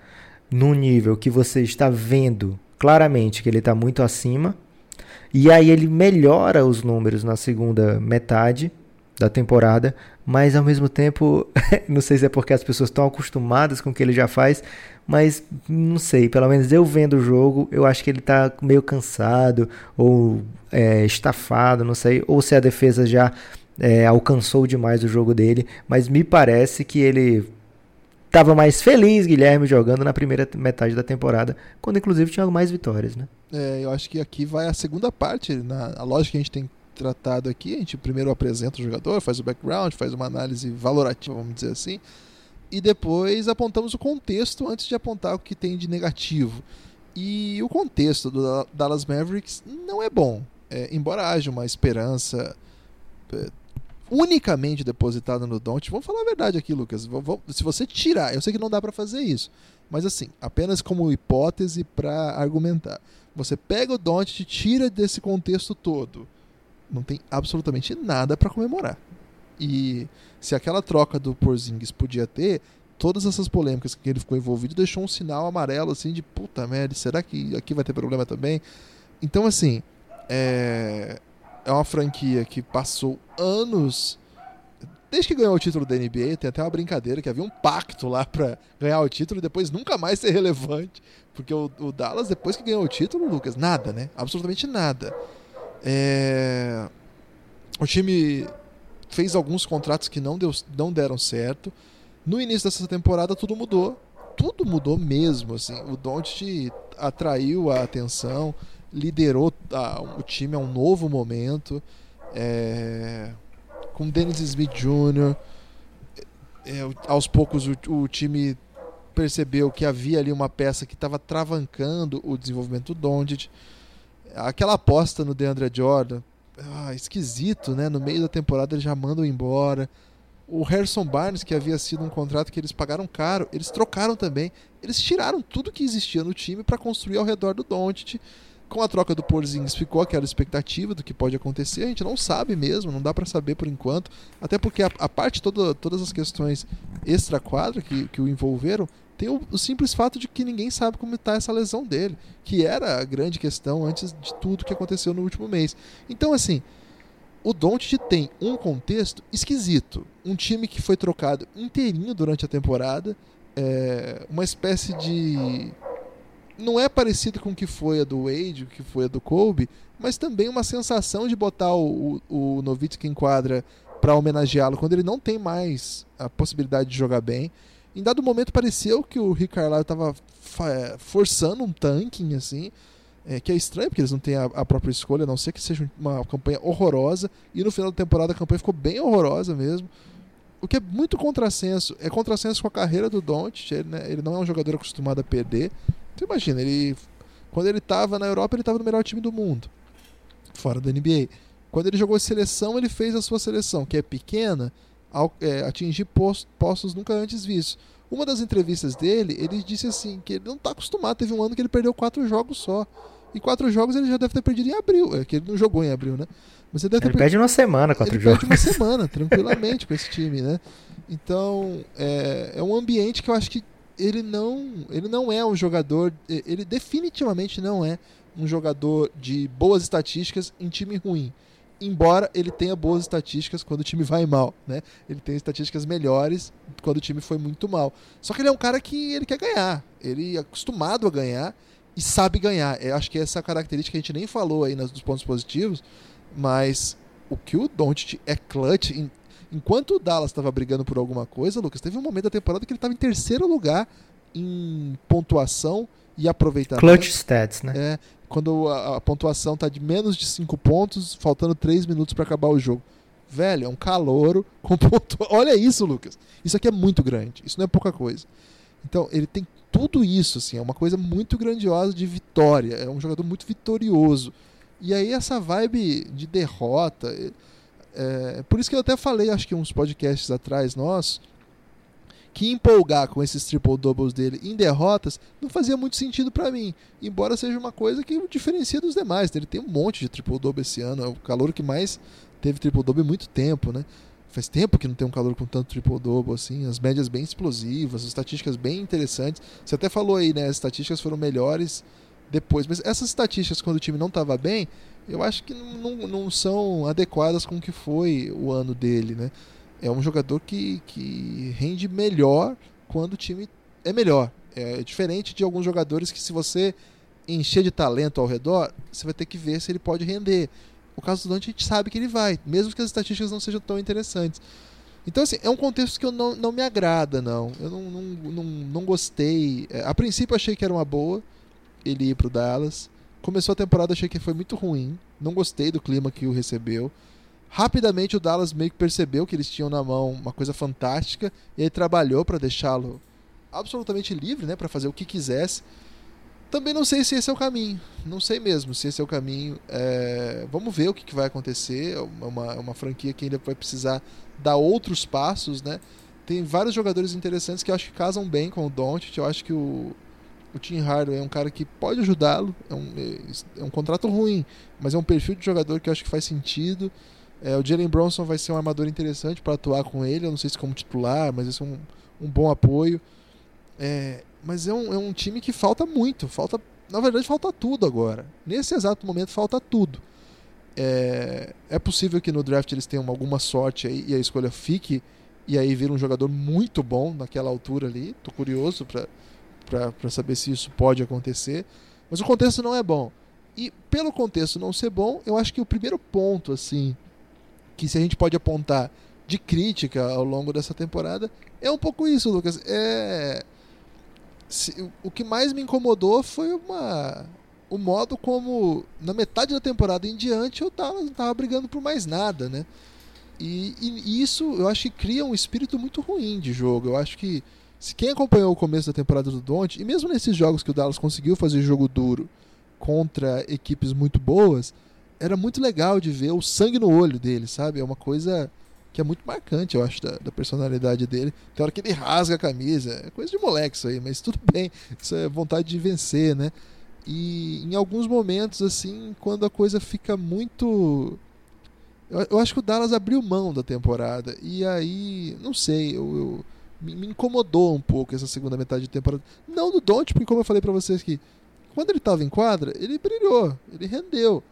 num nível que você está vendo claramente que ele está muito acima. E aí ele melhora os números na segunda metade da temporada, mas ao mesmo tempo, [LAUGHS] não sei se é porque as pessoas estão acostumadas com o que ele já faz, mas não sei, pelo menos eu vendo o jogo, eu acho que ele está meio cansado ou é, estafado, não sei, ou se a defesa já é, alcançou demais o jogo dele, mas me parece que ele estava mais feliz, Guilherme, jogando na primeira metade da temporada, quando inclusive tinha mais vitórias, né? É, eu acho que aqui vai a segunda parte, na a lógica que a gente tem tratado aqui, a gente primeiro apresenta o jogador, faz o background, faz uma análise valorativa, vamos dizer assim, e depois apontamos o contexto antes de apontar o que tem de negativo. E o contexto do Dallas Mavericks não é bom, é, embora haja uma esperança é, unicamente depositada no Don't. Vamos falar a verdade aqui, Lucas. Se você tirar, eu sei que não dá para fazer isso, mas assim, apenas como hipótese para argumentar. Você pega o Don't e tira desse contexto todo não tem absolutamente nada para comemorar. E se aquela troca do Porzingis podia ter, todas essas polêmicas que ele ficou envolvido deixou um sinal amarelo assim de puta merda, será que aqui vai ter problema também? Então assim, é, é uma franquia que passou anos desde que ganhou o título da NBA, tem até uma brincadeira que havia um pacto lá para ganhar o título e depois nunca mais ser relevante, porque o, o Dallas depois que ganhou o título, Lucas, nada, né? Absolutamente nada. É... O time fez alguns contratos que não, deu, não deram certo. No início dessa temporada tudo mudou. Tudo mudou mesmo. Assim. O Doncic atraiu a atenção, liderou a, o time a um novo momento. É... Com Dennis Smith Jr., é, aos poucos o, o, time percebeu que havia ali uma peça que estava travancando o desenvolvimento do Doncic aquela aposta no DeAndre Jordan, ah, esquisito, né? No meio da temporada eles já mandam embora. O Harrison Barnes, que havia sido um contrato que eles pagaram caro, eles trocaram também. Eles tiraram tudo que existia no time para construir ao redor do Doncic. Com a troca do Porzingis ficou aquela expectativa do que pode acontecer. A gente não sabe mesmo, não dá para saber por enquanto. Até porque a, a parte toda, todas as questões extra-quadra que, que o envolveram tem o, o, simples fato de que ninguém sabe como está essa lesão dele, que era a grande questão antes de tudo que aconteceu no último mês. Então, assim, o Doncic tem um contexto esquisito. Um time que foi trocado inteirinho durante a temporada, é, uma espécie de... Não é parecido com o que foi a do Wade, o que foi a do Kobe, mas também uma sensação de botar o, o, o Nowitzki em quadra para homenageá-lo quando ele não tem mais a possibilidade de jogar bem. Em dado momento pareceu que o Rick Carlisle estava é, forçando um tanking, assim, é, que é estranho, porque eles não têm a, a, própria escolha, a não ser que seja uma campanha horrorosa. E no final da temporada a campanha ficou bem horrorosa mesmo. o que é muito contrassenso. É contrassenso com a carreira do Doncic. Ele, né, ele não é um jogador acostumado a perder. Então imagina, ele quando ele estava na Europa, ele estava no melhor time do mundo, fora da NBA. Quando ele jogou seleção, ele fez a sua seleção, que é pequena, ao, é, atingir post, postos nunca antes vistos. Uma das entrevistas dele, ele disse assim que ele não está acostumado. Teve um ano que ele perdeu quatro jogos só. E quatro jogos ele já deve ter perdido em abril. É que ele não jogou em abril, né? Mas ele deve ter ele perde uma semana quatro ele jogos. Perde uma [LAUGHS] semana, tranquilamente, com esse time, né? Então, é, é um ambiente que eu acho que ele não, ele não é um jogador, ele definitivamente não é um jogador de boas estatísticas em time ruim embora ele tenha boas estatísticas quando o time vai mal, né? Ele tem estatísticas melhores quando o time foi muito mal. Só que ele é um cara que ele quer ganhar, ele é acostumado a ganhar e sabe ganhar. Eu acho que essa característica a gente nem falou aí nos pontos positivos, mas o que o Doncic é clutch, enquanto o Dallas estava brigando por alguma coisa, Lucas, teve um momento da temporada que ele estava em terceiro lugar em pontuação e aproveitamento. Clutch stats, né? É, quando a, a pontuação tá de menos de 5 pontos, faltando 3 minutos para acabar o jogo. Velho, é um calouro [LAUGHS] com pontu... Olha isso, Lucas. Isso aqui é muito grande. Isso não é pouca coisa. Então, ele tem tudo isso, assim, é uma coisa muito grandiosa de vitória. É um jogador muito vitorioso. E aí, essa vibe de derrota. É, é por isso que eu até falei, acho que uns podcasts atrás nossos, que empolgar com esses triple doubles dele em derrotas não fazia muito sentido para mim, embora seja uma coisa que o diferencia dos demais. Ele tem um monte de triple double esse ano, é o calor que mais teve triple double em muito tempo, né? Faz tempo que não tem um calor com tanto triple double assim, as médias bem explosivas, as estatísticas bem interessantes. Você até falou aí, né? As estatísticas foram melhores depois, mas essas estatísticas quando o time não estava bem, eu acho que não, não, não são adequadas com o que foi o ano dele, né? É um jogador que, que rende melhor quando o time é melhor. É diferente de alguns jogadores que, se você encher de talento ao redor, você vai ter que ver se ele pode render. O caso do Dante, a gente sabe que ele vai, mesmo que as estatísticas não sejam tão interessantes. Então, assim, é um contexto que eu não, não me agrada, não. Eu não, não, não, não gostei. É, a princípio, achei que era uma boa ele ir para o Dallas. Começou a temporada, achei que foi muito ruim. Não gostei do clima que o recebeu. Rapidamente o Dallas meio que percebeu que eles tinham na mão uma coisa fantástica e aí trabalhou para deixá-lo absolutamente livre, né, para fazer o que quisesse. Também não sei se esse é o caminho, não sei mesmo se esse é o caminho. É... Vamos ver o que, que vai acontecer. É uma, é uma franquia que ainda vai precisar dar outros passos, né? Tem vários jogadores interessantes que eu acho que casam bem com o Doncic. Eu acho que o, o Tim Hardaway é um cara que pode ajudá-lo. É um, é, é um contrato ruim, mas é um perfil de jogador que eu acho que faz sentido. É, o Jalen Bronson vai ser um armador interessante para atuar com ele. Eu não sei se como titular, mas esse é um, um bom apoio. É, mas é um, é um time que falta muito. Falta, na verdade, falta tudo agora. Nesse exato momento, falta tudo. É, é possível que no draft eles tenham alguma sorte aí e a escolha fique e aí vira um jogador muito bom naquela altura ali. Tô curioso para saber se isso pode acontecer. Mas o contexto não é bom. E pelo contexto não ser bom, eu acho que o primeiro ponto assim que se a gente pode apontar de crítica ao longo dessa temporada, é um pouco isso, Lucas. É... Se, o que mais me incomodou foi uma o modo como na metade da temporada em diante eu tava, não tava brigando por mais nada, né? E, e, isso eu acho que cria um espírito muito ruim de jogo. Eu acho que se quem acompanhou o começo da temporada do Don't, e mesmo nesses jogos que o Dallas conseguiu fazer jogo duro contra equipes muito boas, era muito legal de ver o sangue no olho dele, sabe? É uma coisa que é muito marcante, eu acho, da, da, personalidade dele. Tem hora que ele rasga a camisa, é coisa de moleque isso aí, mas tudo [LAUGHS] bem, isso é vontade de vencer, né? E em alguns momentos, assim, quando a coisa fica muito. Eu, eu acho que o Dallas abriu mão da temporada, e aí, não sei, eu, eu me, me, incomodou um pouco essa segunda metade de temporada. Não do Don't, porque, como eu falei para vocês que quando ele estava em quadra, ele brilhou, ele rendeu.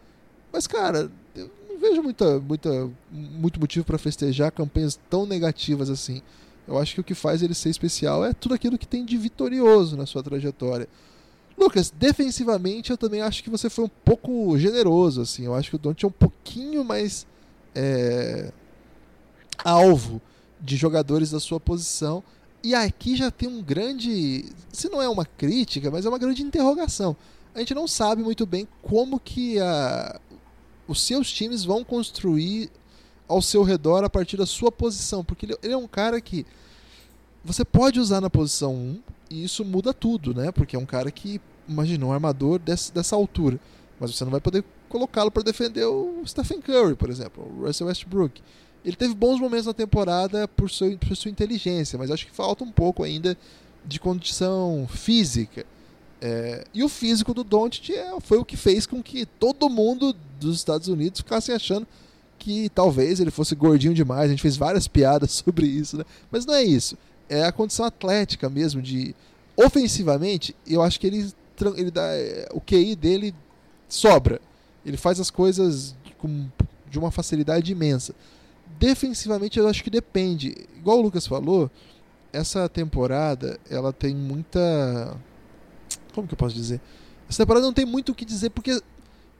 Mas, cara, eu não vejo muita, muita, muito motivo para festejar campanhas tão negativas assim. Eu acho que o que faz ele ser especial é tudo aquilo que tem de vitorioso na sua trajetória. Lucas, defensivamente eu também acho que você foi um pouco generoso, assim. Eu acho que o Don't é um pouquinho mais é, alvo de jogadores da sua posição. E aqui já tem um grande, se não é uma crítica, mas é uma grande interrogação. A gente não sabe muito bem como que a, os seus times vão construir ao seu redor a partir da sua posição, porque ele, ele é um cara que você pode usar na posição 1 e isso muda tudo, né? Porque é um cara que, imagina, um armador desse, dessa altura, mas você não vai poder colocá-lo para defender o Stephen Curry, por exemplo, o Russell Westbrook. Ele teve bons momentos na temporada por, seu, por sua inteligência, mas acho que falta um pouco ainda de condição física. É, e o físico do Doncic é, foi o que fez com que todo mundo dos Estados Unidos ficasse achando que talvez ele fosse gordinho demais. A gente fez várias piadas [LAUGHS] sobre isso, né? Mas não é isso. É a condição atlética mesmo de ofensivamente, eu acho que ele ele dá é, o QI dele sobra. Ele faz as coisas com, de uma facilidade imensa. Defensivamente, eu acho que depende. Igual o Lucas falou, essa temporada ela tem muita. Como que eu posso dizer? Essa temporada não tem muito o que dizer, porque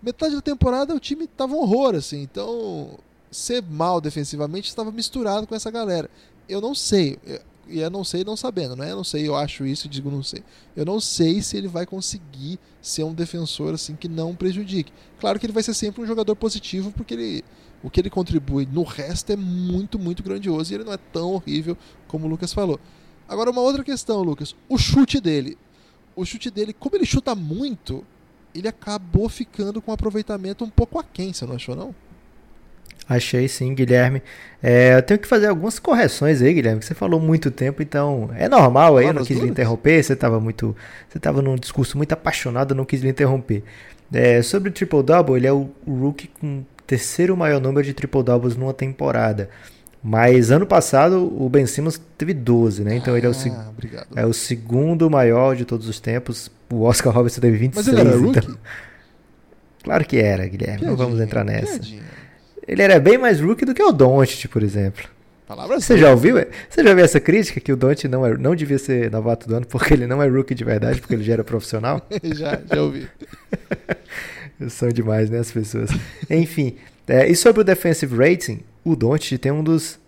metade da temporada o time tava um horror, assim. Então, ser mal defensivamente estava misturado com essa galera. Eu não sei. E eu não sei não sabendo, né? Eu não sei, eu acho isso e digo não sei. Eu não sei se ele vai conseguir ser um defensor assim que não prejudique. Claro que ele vai ser sempre um jogador positivo, porque ele o que ele contribui no resto é muito, muito grandioso e ele não é tão horrível como o Lucas falou. Agora, uma outra questão, Lucas: o chute dele. O chute dele, como ele chuta muito, ele acabou ficando com um aproveitamento um pouco aquém, você não achou, não? Achei sim, Guilherme. É, eu tenho que fazer algumas correções aí, Guilherme, que você falou muito tempo, então é normal aí, eu não quis lhe interromper, você estava muito. Você estava num discurso muito apaixonado, eu não quis lhe interromper. É, sobre o Triple Double, ele é o rookie com terceiro maior número de triple doubles numa temporada. Mas ano passado o Ben Simmons teve 12, né? Então ele é o, ah, é o segundo maior de todos os tempos. O Oscar Robertson teve 26. Mas ele era então... rookie? Claro que era, Guilherme. Piadinha, não vamos entrar nessa. Piadinha. Ele era bem mais rookie do que o Doncic, por exemplo. Palavras você já ouviu? Você já viu essa crítica que o Doncic não, é, não devia ser novato do ano porque ele não é rookie de verdade, porque ele já era profissional? [LAUGHS] já, já ouvi. [LAUGHS] São demais, né, as pessoas. Enfim, é, e sobre o defensive rating, o Doncic tem um dos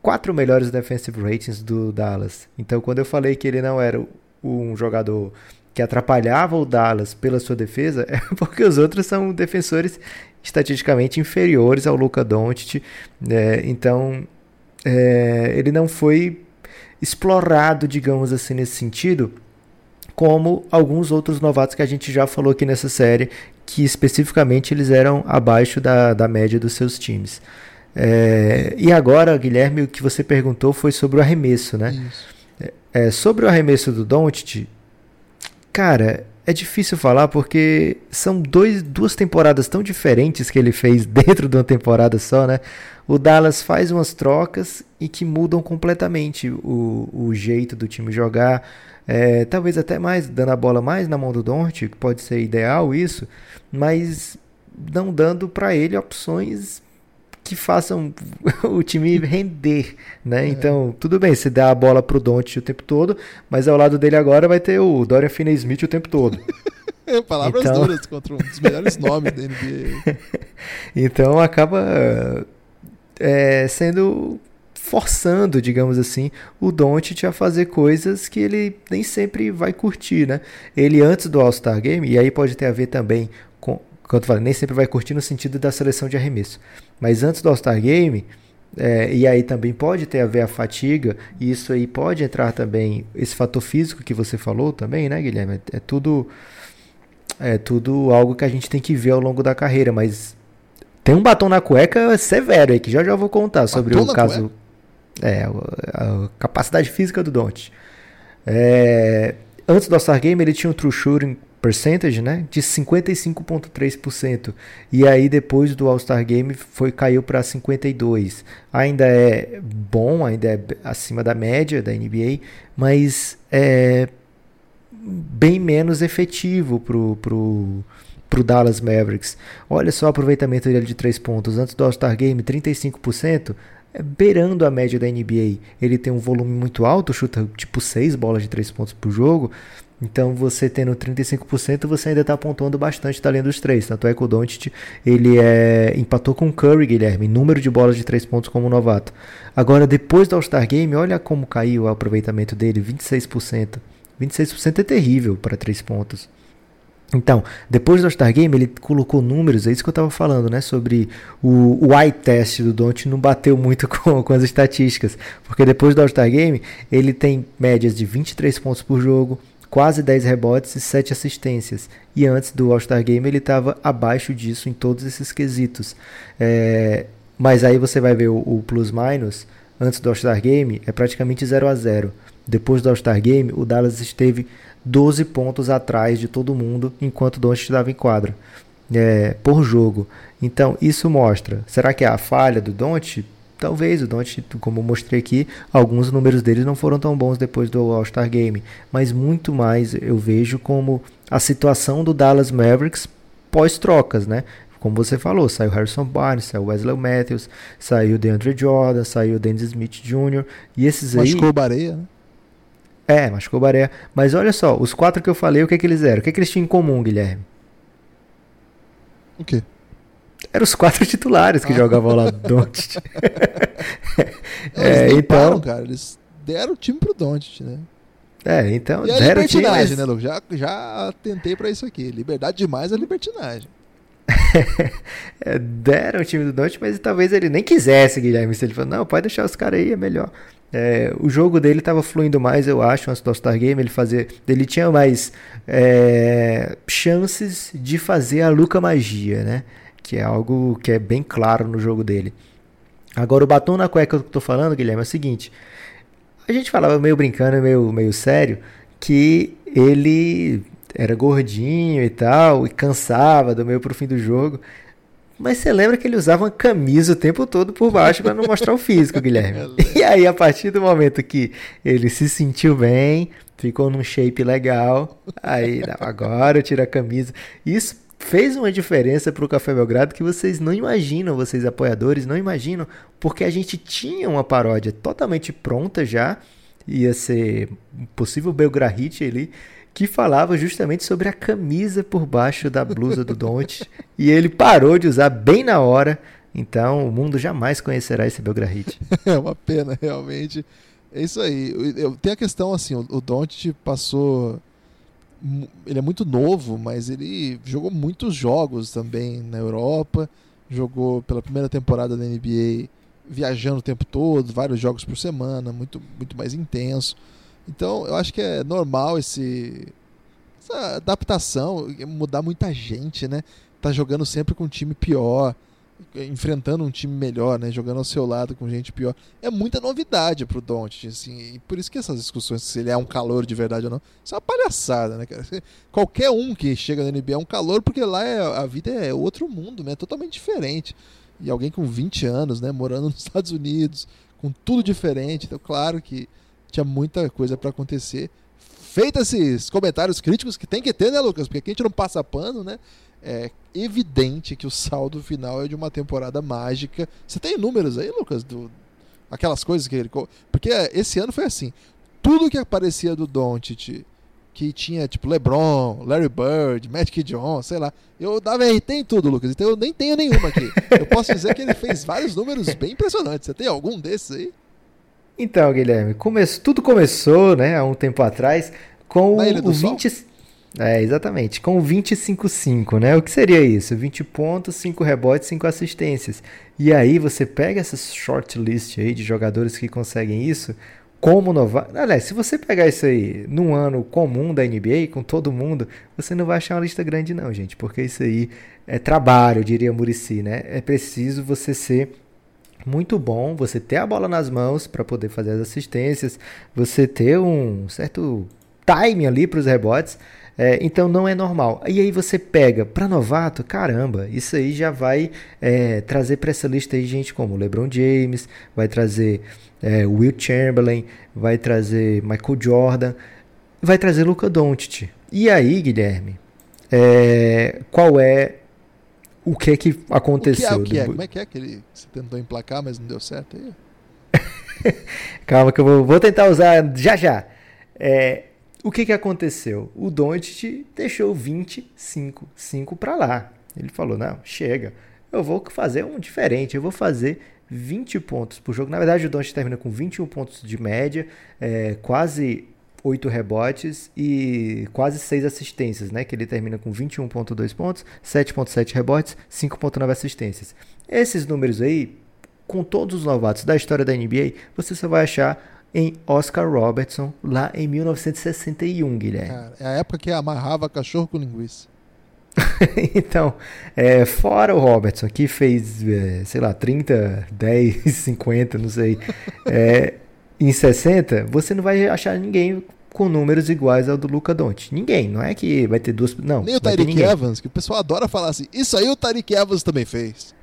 quatro melhores defensive ratings do Dallas. Então, quando eu falei que ele não era um jogador que atrapalhava o Dallas pela sua defesa, [LAUGHS] é porque os outros são defensores estatisticamente inferiores ao Luca Doncic. É, então, é, ele não foi explorado, digamos assim, nesse sentido, como alguns outros novatos que a gente já falou aqui nessa série, que especificamente eles eram abaixo da, da média dos seus times. É, e agora, Guilherme, o que você perguntou foi sobre o arremesso, né? É, é, sobre o arremesso do Doncic, cara, é difícil falar porque são dois, duas temporadas tão diferentes que ele fez [LAUGHS] dentro de uma temporada só, né? O Dallas faz umas trocas e que mudam completamente o, o jeito do time jogar. É, talvez até mais, dando a bola mais na mão do Doncic, pode ser ideal isso, mas não dando para ele opções que façam [LAUGHS] o time render, né? É. Então, tudo bem, você dá a bola pro Don't o tempo todo, mas ao lado dele agora vai ter o Dorian Finney-Smith o tempo todo. [LAUGHS] Palavras então... duras contra um dos melhores nomes da NBA. [LAUGHS] então, acaba é, sendo forçando, digamos assim, o Doncic a fazer coisas que ele nem sempre vai curtir, né? Ele antes do All-Star Game, e aí pode ter a ver também com, quando eu falo, nem sempre vai curtir no sentido da seleção de arremesso. Mas antes do All-Star Game, é, e aí também pode ter a ver a fatiga, e isso aí pode entrar também, esse fator físico que você falou também, né, Guilherme? É, tudo é tudo algo que a gente tem que ver ao longo da carreira, mas tem um batom na cueca severo aí, que já já vou contar sobre batom o caso. É, a, a, capacidade física do Don't. É, antes do All-Star Game, ele tinha um true shooting percentage, né, de 55.3%. E aí depois do All-Star Game foi caiu para 52. Ainda é bom, ainda é acima da média da NBA, mas é bem menos efetivo pro pro pro Dallas Mavericks. Olha só o aproveitamento dele de 3 pontos antes do All-Star Game, 35%. É beirando a média da NBA. Ele tem um volume muito alto, chuta tipo 6 bolas de 3 pontos por jogo, então você tendo 35%, você ainda está pontuando bastante da linha dos três. Tanto é que o Doncic, ele é, empatou com o Curry, Guilherme, em número de bolas de três pontos como novato. Agora, depois do All-Star Game, olha como caiu o aproveitamento dele, 26%. 26% é terrível para três pontos. Então, depois do All-Star Game, ele colocou números, é isso que eu estava falando, né? Sobre o, o eye test do Don't não bateu muito [LAUGHS] com, com as estatísticas. Porque depois do All-Star Game, ele tem médias de 23 pontos por jogo, quase 10 rebotes e 7 assistências. E antes do All-Star Game, ele estava abaixo disso em todos esses quesitos. É, mas aí você vai ver o, o plus-minus, antes do All-Star Game, é praticamente 0 a 0 Depois do All-Star Game, o Dallas esteve 12 pontos atrás de todo mundo enquanto o Doncic estava em quadra é, por jogo. Então isso mostra. Será que é a falha do Doncic? Talvez o Doncic, como eu mostrei aqui, alguns números dele não foram tão bons depois do All-Star Game, mas muito mais eu vejo como a situação do Dallas Mavericks pós-trocas, né? Como você falou, saiu Harrison Barnes, saiu Wesley Matthews, saiu DeAndre Jordan, saiu Dennis Smith Jr. E esses Machucou aí. Machucou o Bareia, né? É, machucou o Baré. Mas olha só, os quatro que eu falei, o que, que eles eram? O que, que eles tinham em comum, Guilherme? O quê? Eram os quatro [LAUGHS] titulares que ah. jogavam lá do Doncic. [LAUGHS] [LAUGHS] é, então, cara, eles deram o time pro Doncic, né? É, então e a deram libertinagem, time, né, Lucas? Já, já tentei para isso aqui. Liberdade demais é libertinagem. é, deram o time do Doncic, mas talvez ele nem quisesse, Guilherme. Se ele falou, não, pode deixar os caras aí, é melhor. É, o jogo dele estava fluindo mais, eu acho, antes do All-Star Game. Ele, fazia, ele tinha mais é, chances de fazer a Luca Magia, né? Que é algo que é bem claro no jogo dele. Agora, o batom na cueca que eu tô falando, Guilherme, é o seguinte. A gente falava meio brincando, meio, meio sério, que ele era gordinho e tal, e cansava do meio pro fim do jogo. Mas você lembra que ele usava uma camisa o tempo todo por baixo para não mostrar o físico, Guilherme. [LAUGHS] E aí, a partir do momento que ele se sentiu bem, ficou num shape legal, aí, não, agora eu tiro a camisa. Isso fez uma diferença para o Café Belgrado que vocês não imaginam, vocês apoiadores não imaginam, porque a gente tinha uma paródia totalmente pronta já, ia ser um possível Belgrahit ali, que falava justamente sobre a camisa por baixo da blusa do Don't [LAUGHS] e ele parou de usar bem na hora. Então o mundo jamais conhecerá esse Belgrahit. [LAUGHS] É uma pena, realmente. É isso aí. Eu, tem a questão assim, o, o Don't passou. Ele é muito novo, mas ele jogou muitos jogos também na Europa. Jogou pela primeira temporada da NBA viajando o tempo todo, vários jogos por semana, muito, muito mais intenso. Então, eu acho que é normal esse essa adaptação, mudar muita gente, né? Tá jogando sempre com um time pior, enfrentando um time melhor, né? Jogando ao seu lado com gente pior. É muita novidade pro Doncic, assim, e por isso que essas discussões se ele é um calor de verdade ou não, isso é uma palhaçada, né? [LAUGHS] Qualquer um que chega na NBA é um calor porque lá é, a vida é outro mundo, né? Totalmente diferente. E alguém com 20 anos, né, morando [LAUGHS] nos Estados Unidos, com tudo diferente, então claro que tinha muita coisa para acontecer. Feitos esses comentários críticos que tem que ter, né, Lucas? Porque aqui a gente não passa pano, né? É evidente que o saldo final é de uma temporada mágica. Você tem números aí, Lucas? Do, aquelas coisas que ele. Porque esse ano foi assim: tudo que aparecia do Doncic, que tinha tipo LeBron, Larry Bird, Magic Johnson, sei lá. Eu dava RT em tudo, Lucas, então eu nem tenho nenhuma aqui. Eu posso dizer que ele fez vários números bem impressionantes. Você tem algum desses aí? Então, Guilherme, come... tudo começou, né, há um tempo atrás, com o 20. É, exatamente, com o 25-5, né? O que seria isso? 20 pontos, 5 rebotes, 5 assistências. E aí você pega essa short list aí de jogadores que conseguem isso como novato. Aliás, se você pegar isso aí num ano comum da NBA, com todo mundo, você não vai achar uma lista grande, não, gente, porque isso aí é trabalho, diria Murici, né? É preciso você ser muito bom você ter a bola nas mãos para poder fazer as assistências, você ter um certo time ali para os rebotes. É, então não é normal. E aí você pega para novato, caramba, isso aí já vai é, trazer para essa lista aí gente como LeBron James, vai trazer é, Will Chamberlain, vai trazer Michael Jordan, vai trazer Luca Doncic. E aí, Guilherme, é, qual é o que é que aconteceu? O que é, o que é? Como é que é que ele você tentou emplacar, mas não deu certo aí? [LAUGHS] Calma que eu vou, vou, tentar usar já já. É, o que, que aconteceu? O Doncic deixou 25 5 para lá. Ele falou: "Não, chega. Eu vou fazer um diferente. Eu vou fazer 20 pontos por jogo. Na verdade, o Doncic termina com 21 pontos de média, é, quase 8 rebotes e quase 6 assistências, né? Que ele termina com 21.2 pontos, 7.7 rebotes, 5.9 assistências. Esses números aí, com todos os novatos da história da NBA, você só vai achar em Oscar Robertson, lá em 1961, Guilherme. Cara, é a época que amarrava cachorro com linguiça. [LAUGHS] então, é, fora o Robertson, que fez, é, sei lá, 30, 10, 50, não sei, é, em 60, você não vai achar ninguém com números iguais ao do Luca Doncic. Ninguém, não é que vai ter duas, não. Nem o Tyreek Evans, que o pessoal adora falar assim, isso aí o Tyreek Evans também fez.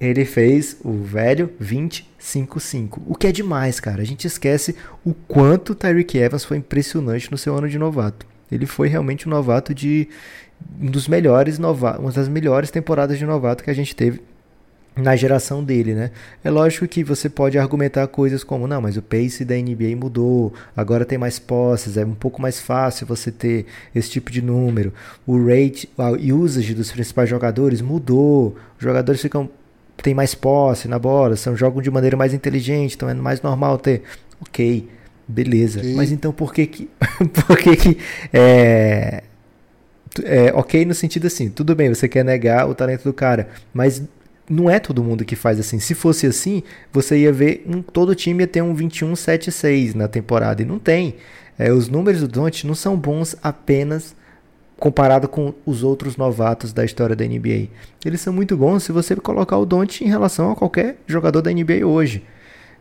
Ele fez o velho 25-5, o que é demais, cara. A gente esquece o quanto Tyreek Evans foi impressionante no seu ano de novato. Ele foi realmente um novato de um dos melhores novatos, uma das melhores temporadas de novato que a gente teve na geração dele, né? É lógico que você pode argumentar coisas como, não, mas o pace da NBA mudou, agora tem mais posses, é um pouco mais fácil você ter esse tipo de número. O rate, a usage dos principais jogadores mudou, os jogadores ficam tem mais posse na bola, são jogam de maneira mais inteligente, então é mais normal ter. OK, beleza. Okay. Mas então por que que [LAUGHS] por que que é é, ok no sentido assim, tudo bem, você quer negar o talento do cara, mas não é todo mundo que faz assim. Se fosse assim, você ia ver um, todo time ia ter um 21-7-6 na temporada, e não tem. É, os números do Don't não são bons apenas comparado com os outros novatos da história da NBA. Eles são muito bons se você colocar o Don't em relação a qualquer jogador da NBA hoje.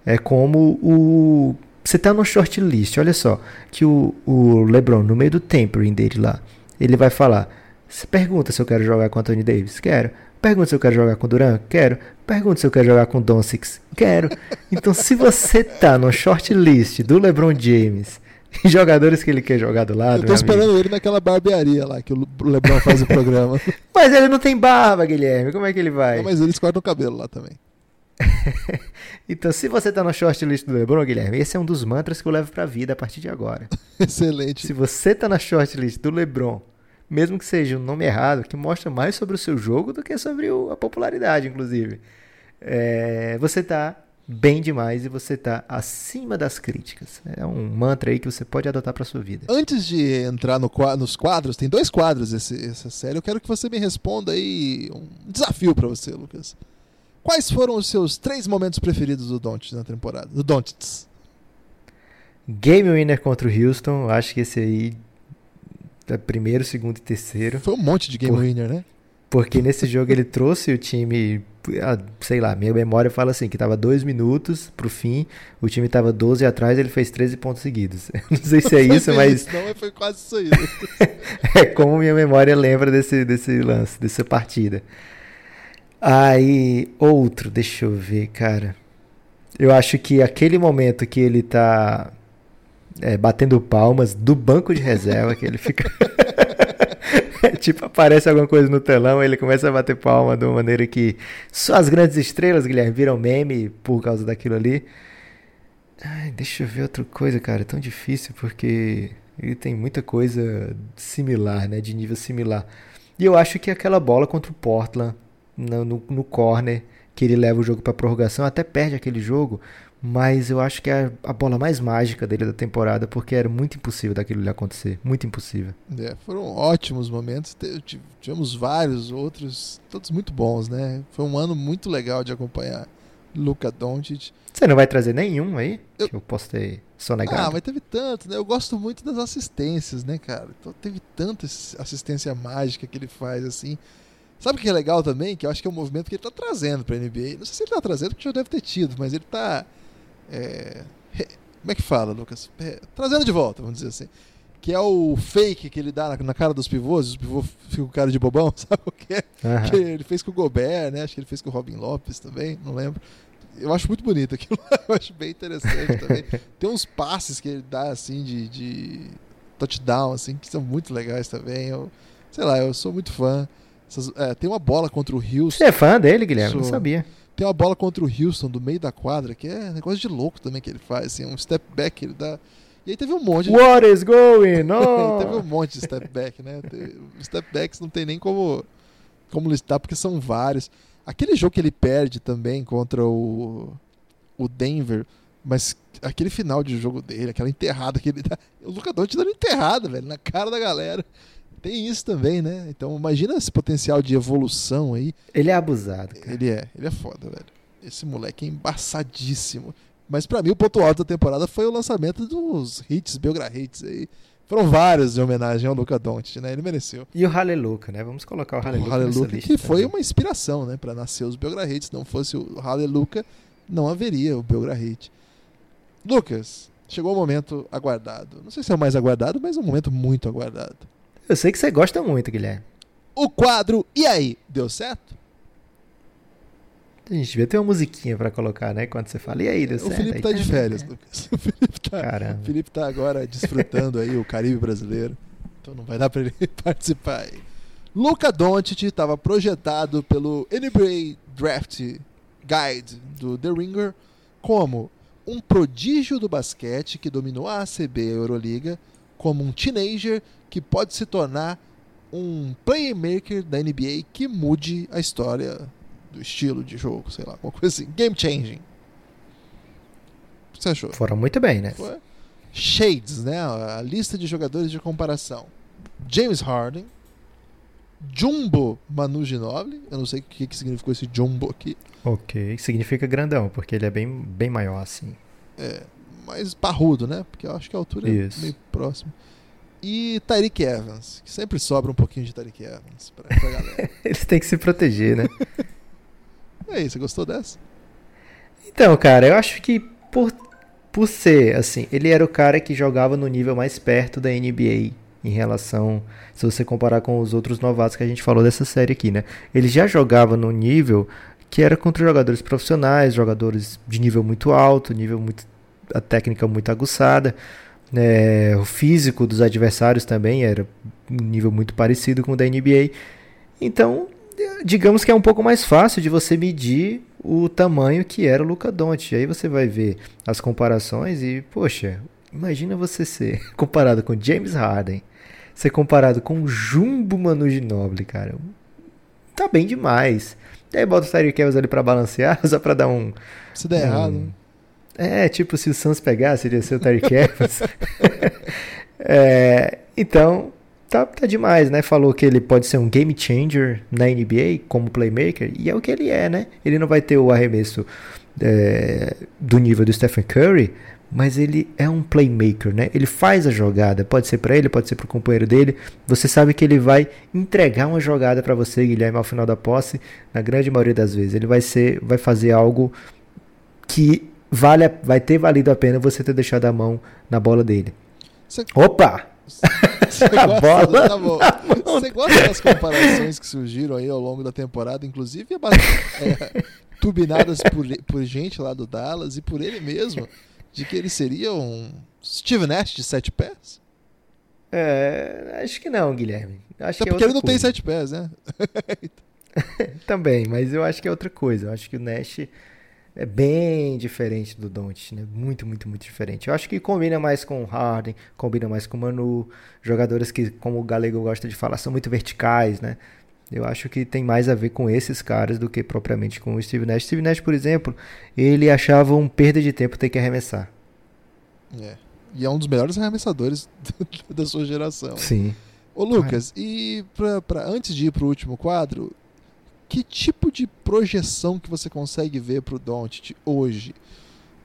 É como o. Você está no short list, olha só, que o, o LeBron, no meio do tempering dele lá, ele vai falar: Você pergunta se eu quero jogar com Anthony Davis? Quero. Pergunta se eu quero jogar com Duran? Quero. Pergunta se eu quero jogar com Doncic? Quero. Então, se você tá no short list do LeBron James, [LAUGHS] jogadores que ele quer jogar do lado. Eu tô esperando amigo. ele naquela barbearia lá que o LeBron faz o programa. [LAUGHS] mas ele não tem barba, Guilherme. Como é que ele vai? Não, mas eles cortam o cabelo lá também. [LAUGHS] então, se você tá no short list do LeBron, Guilherme, esse é um dos mantras que eu levo pra vida a partir de agora. Excelente. Se você tá na short list do LeBron mesmo que seja um nome errado, que mostra mais sobre o seu jogo do que sobre o, a popularidade, inclusive. É, você está bem demais e você está acima das críticas. É um mantra aí que você pode adotar para sua vida. Antes de entrar no, nos quadros, tem dois quadros esse, essa série. Eu quero que você me responda aí um desafio para você, Lucas. Quais foram os seus três momentos preferidos do Doncic na temporada? Do Doncic. Game winner contra o Houston, acho que esse aí é primeiro, segundo e terceiro. Foi um monte de game por, winner, né? Porque nesse jogo ele trouxe o time, ah, sei lá, minha memória fala assim, que tava dois minutos pro fim, o time tava 12 atrás ele fez 13 pontos seguidos. [LAUGHS] Não sei se é isso, mas... Não, mas foi quase isso aí. [LAUGHS] é como minha memória lembra desse, desse lance, dessa partida. Aí, outro, deixa eu ver, cara. Eu acho que aquele momento que ele tá é, batendo palmas do banco de reserva, que ele fica. [LAUGHS] [LAUGHS] tipo, aparece alguma coisa no telão, ele começa a bater palma de uma maneira que só as grandes estrelas, Guilherme, viram meme por causa daquilo ali. Ai, deixa eu ver outra coisa, cara. É tão difícil porque ele tem muita coisa similar, né? De nível similar. E eu acho que aquela bola contra o Portland no, no, no corner, que ele leva o jogo para prorrogação, até perde aquele jogo, mas eu acho que é a bola mais mágica dele da temporada, porque era muito impossível daquilo lhe acontecer. Muito impossível. É, foram ótimos momentos. Tivemos vários outros, todos muito bons, né? Foi um ano muito legal de acompanhar. Luca Doncic. Você não vai trazer nenhum aí? Eu... Que eu posso ter sonegado? Ah, mas teve tanto, né? Eu gosto muito das assistências, né, cara? Então, teve tanta assistência mágica que ele faz, assim. Sabe o que é legal também? Que eu acho que é um movimento que ele tá trazendo pra NBA. Não sei se ele tá trazendo, porque já deve ter tido, mas ele tá é, como é que fala, Lucas? É, trazendo de volta, vamos dizer assim. Que é o fake que ele dá na, na cara dos pivôs, os pivôs ficam com cara de bobão, [LAUGHS] sabe o que é? Uhum. Que ele fez com o Gobert, né? Acho que ele fez com o Robin Lopes também, não lembro. Eu acho muito bonito aquilo, [LAUGHS] eu acho bem interessante também. Tem uns passes que ele dá assim de, de touchdown, assim, que são muito legais também. Eu, sei lá, eu sou muito fã. Essas, é, tem uma bola contra o Houston. Você é fã dele, Guilherme? Sou, não sabia. Tem uma bola contra o Houston do meio da quadra, que é negócio de louco também que ele faz, assim, um step back, ele dá. E aí teve um monte de. What is going [LAUGHS] on? teve um monte de step back, né? Step backs não tem nem como, como listar, porque são vários. Aquele jogo que ele perde também contra o, o Denver, Mas aquele final de jogo dele, aquela enterrada que ele dá. O Luca Doncic dando enterrada, velho, na cara da galera. Tem isso também, né? Então imagina esse potencial de evolução aí. Ele é abusado, cara. Ele é, ele é foda, velho. Esse moleque é embaçadíssimo. Mas para mim o ponto alto da temporada foi o lançamento dos hits, Belgra Hits aí. Foram vários em homenagem ao Luca Doncic, né? Ele mereceu. E o Hallelujah, né? Vamos colocar o Hallelujah, o Hallelujah que foi uma inspiração, né, para nascer os Belgra Hits. Se não fosse o Hallelujah, não haveria o Belgra Hit. Lucas, chegou o momento aguardado. Não sei se é o mais aguardado, mas é um momento muito aguardado. Eu sei que você gosta muito, Guilherme. O quadro E aí, deu certo? A gente devia ter uma musiquinha pra colocar, né? Quando você fala, e aí, deu certo? O Felipe aí tá de férias, é. Lucas. [LAUGHS] O Felipe tá, Caramba. o Felipe tá agora desfrutando aí o Caribe brasileiro. Então não vai dar pra ele [LAUGHS] participar aí. Luca Doncic estava projetado pelo NBA Draft Guide do The Ringer como um prodígio do basquete que dominou a ACB e a Euroliga, como um teenager que pode se tornar um playmaker da NBA que mude a história do estilo de jogo, sei lá, alguma coisa assim. Game changing. O que você achou? Foram muito bem, né? Foi. Shades, né? A lista de jogadores de comparação. James Harden, Jumbo Manu Ginobili, eu não sei o que, que significou esse Jumbo aqui, Ok, significa grandão, porque ele é bem, bem maior assim. é, mais parrudo, né? Porque eu acho que a altura Isso. é meio próxima. E Tyreek Evans, que sempre sobra um pouquinho de Tyreek Evans pra, pra galera. [LAUGHS] Eles têm que se proteger, né? [LAUGHS] e aí, você gostou dessa? Então, cara, eu acho que por, por ser, assim, ele era o cara que jogava no nível mais perto da NBA em relação, se você comparar com os outros novatos que a gente falou dessa série aqui, né? Ele já jogava no nível que era contra jogadores profissionais, jogadores de nível muito alto, nível muito, a técnica muito aguçada. né? o físico dos adversários também era um nível muito parecido com o da NBA. Então, digamos que é um pouco mais fácil de você medir o tamanho que era o Luca Doncic. Aí você vai ver as comparações e, poxa, imagina você ser [LAUGHS] comparado com James Harden, ser comparado com Jumbo Manu Ginobili, cara. Tá bem demais. E aí bota o Tyreek Evans ali pra balancear, [LAUGHS] só pra dar um... Se der um- errado, né? É, tipo, se o Suns pegasse, iria ser o Evans. [LAUGHS] É, então, tá, tá demais, né? Falou que ele pode ser um game changer na NBA como playmaker, e é o que ele é, né? Ele não vai ter o arremesso é, do nível do Stephen Curry, mas ele é um playmaker, né? Ele faz a jogada, pode ser pra ele, pode ser pro companheiro dele. Você sabe que ele vai entregar uma jogada pra você, Guilherme, ao final da posse, na grande maioria das vezes. Ele vai ser, vai fazer algo que vale, a- vai ter valido a pena você ter deixado a mão na bola dele. Você, Opa! você [LAUGHS] A gosta, bola tá bom. Você gosta das comparações que surgiram aí ao longo da temporada, inclusive aba- é, turbinadas por, por gente lá do Dallas e por ele mesmo, de que ele seria um Steve Nash de sete pés? É, acho que não, Guilherme. Acho Até que é porque ele não tem coisa. sete pés, né? [LAUGHS] Também, mas eu acho que é outra coisa. Eu acho que o Nash é bem diferente do Doncic, né? Muito, muito, muito diferente. Eu acho que combina mais com o Harden, combina mais com o Manu, jogadores que, como o Galego gosta de falar, são muito verticais, né? Eu acho que tem mais a ver com esses caras do que propriamente com o Steve Nash. Steve Nash, por exemplo, ele achava um perda de tempo ter que arremessar. É. E é um dos melhores arremessadores [LAUGHS] da sua geração. Sim. Ô Lucas, e pra, pra- antes de ir pro último quadro, que tipo de projeção que você consegue ver pro Doncic hoje?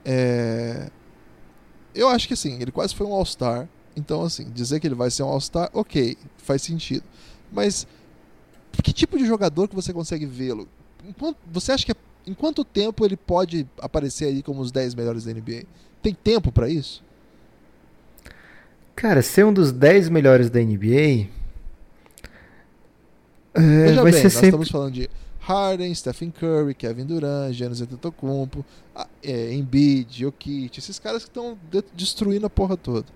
É, Eu acho que assim, ele quase foi um All-Star. Então, assim, dizer que ele vai ser um All-Star, ok, faz sentido. Mas que tipo de jogador que você consegue vê-lo? Você acha que é- em quanto tempo ele pode aparecer aí como os 10 melhores da NBA? Tem tempo pra isso? Cara, ser um dos 10 melhores da NBA. É, Veja vai bem, ser nós sempre. estamos falando de Harden, Stephen Curry, Kevin Durant, Giannis Antetokounmpo, é, Embiid, Jokic, esses caras que estão de- destruindo a porra toda.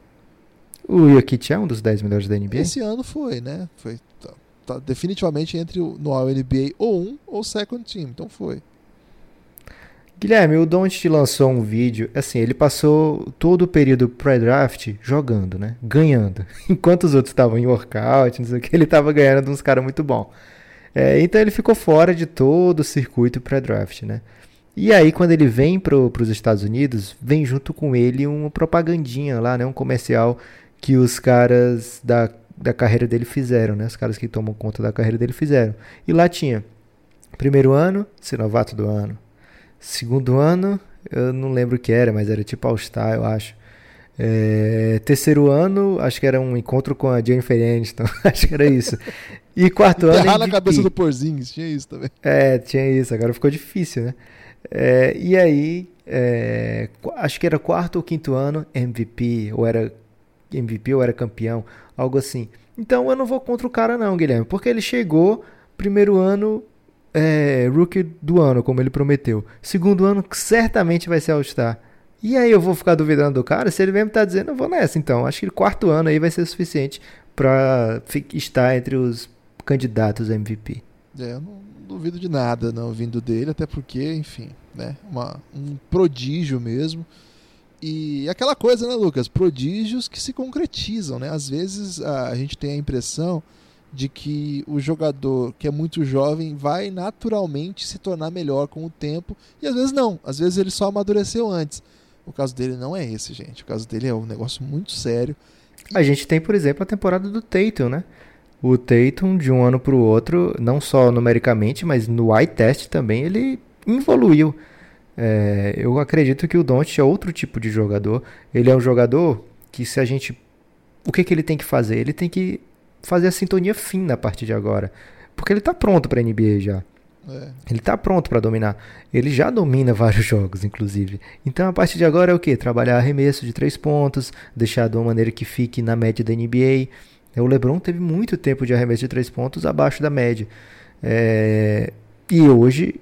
O Jokic é um dos 10 melhores da NBA? Esse ano foi, né? Foi tá, tá definitivamente entre o no All-NBA ou um ou second team, então foi. Guilherme, o Doncic lançou um vídeo, assim, ele passou todo o período pré-draft jogando, né? Ganhando. [LAUGHS] Enquanto os outros estavam em workout, não sei o que, ele estava ganhando de uns caras muito bons. É, então ele ficou fora de todo o circuito pré-draft, né? E aí, quando ele vem para os Estados Unidos, vem junto com ele uma propagandinha lá, né? Um comercial que os caras da, da carreira dele fizeram, né? Os caras que tomam conta da carreira dele fizeram. E lá tinha primeiro ano, ser novato do ano. Segundo ano, eu não lembro o que era, mas era tipo All-Star, eu acho. É, terceiro ano, acho que era um encontro com a Jennifer Aniston, [LAUGHS] acho que era isso. E quarto ano. Enterrar na cabeça do Porzingis, tinha isso também. É, tinha isso, agora ficou difícil, né? É, e aí, é, acho que era quarto ou quinto ano, MVP, ou era MVP ou era campeão, algo assim. Então eu não vou contra o cara, não, Guilherme, porque ele chegou, primeiro ano, é, rookie do ano, como ele prometeu. Segundo ano, certamente vai ser All-Star. E aí eu vou ficar duvidando do cara? Se ele mesmo tá dizendo, eu vou nessa então. Acho que quarto ano aí vai ser suficiente para estar entre os candidatos MVP. É, eu não duvido de nada não vindo dele, até porque, enfim, né, uma, um prodígio mesmo. E aquela coisa, né, Lucas? Prodígios que se concretizam, né? Às vezes a gente tem a impressão de que o jogador que é muito jovem vai naturalmente se tornar melhor com o tempo, e às vezes não, às vezes ele só amadureceu antes. O caso dele não é esse, gente. O caso dele é um negócio muito sério. A gente tem, por exemplo, a temporada do Tatum, né? O Tatum, de um ano para o outro, não só numericamente, mas no eye test também, ele evoluiu. É, eu acredito que o Doncic é outro tipo de jogador. Ele é um jogador que se a gente... O que, que ele tem que fazer? Ele tem que fazer a sintonia fina a partir de agora. Porque ele está pronto para NBA já. É. Ele está pronto para dominar. Ele já domina vários [LAUGHS] jogos, inclusive. Então, a partir de agora é o que? Trabalhar arremesso de três pontos, deixar de uma maneira que fique na média da NBA. O LeBron teve muito tempo de arremesso de três pontos abaixo da média. É... E hoje,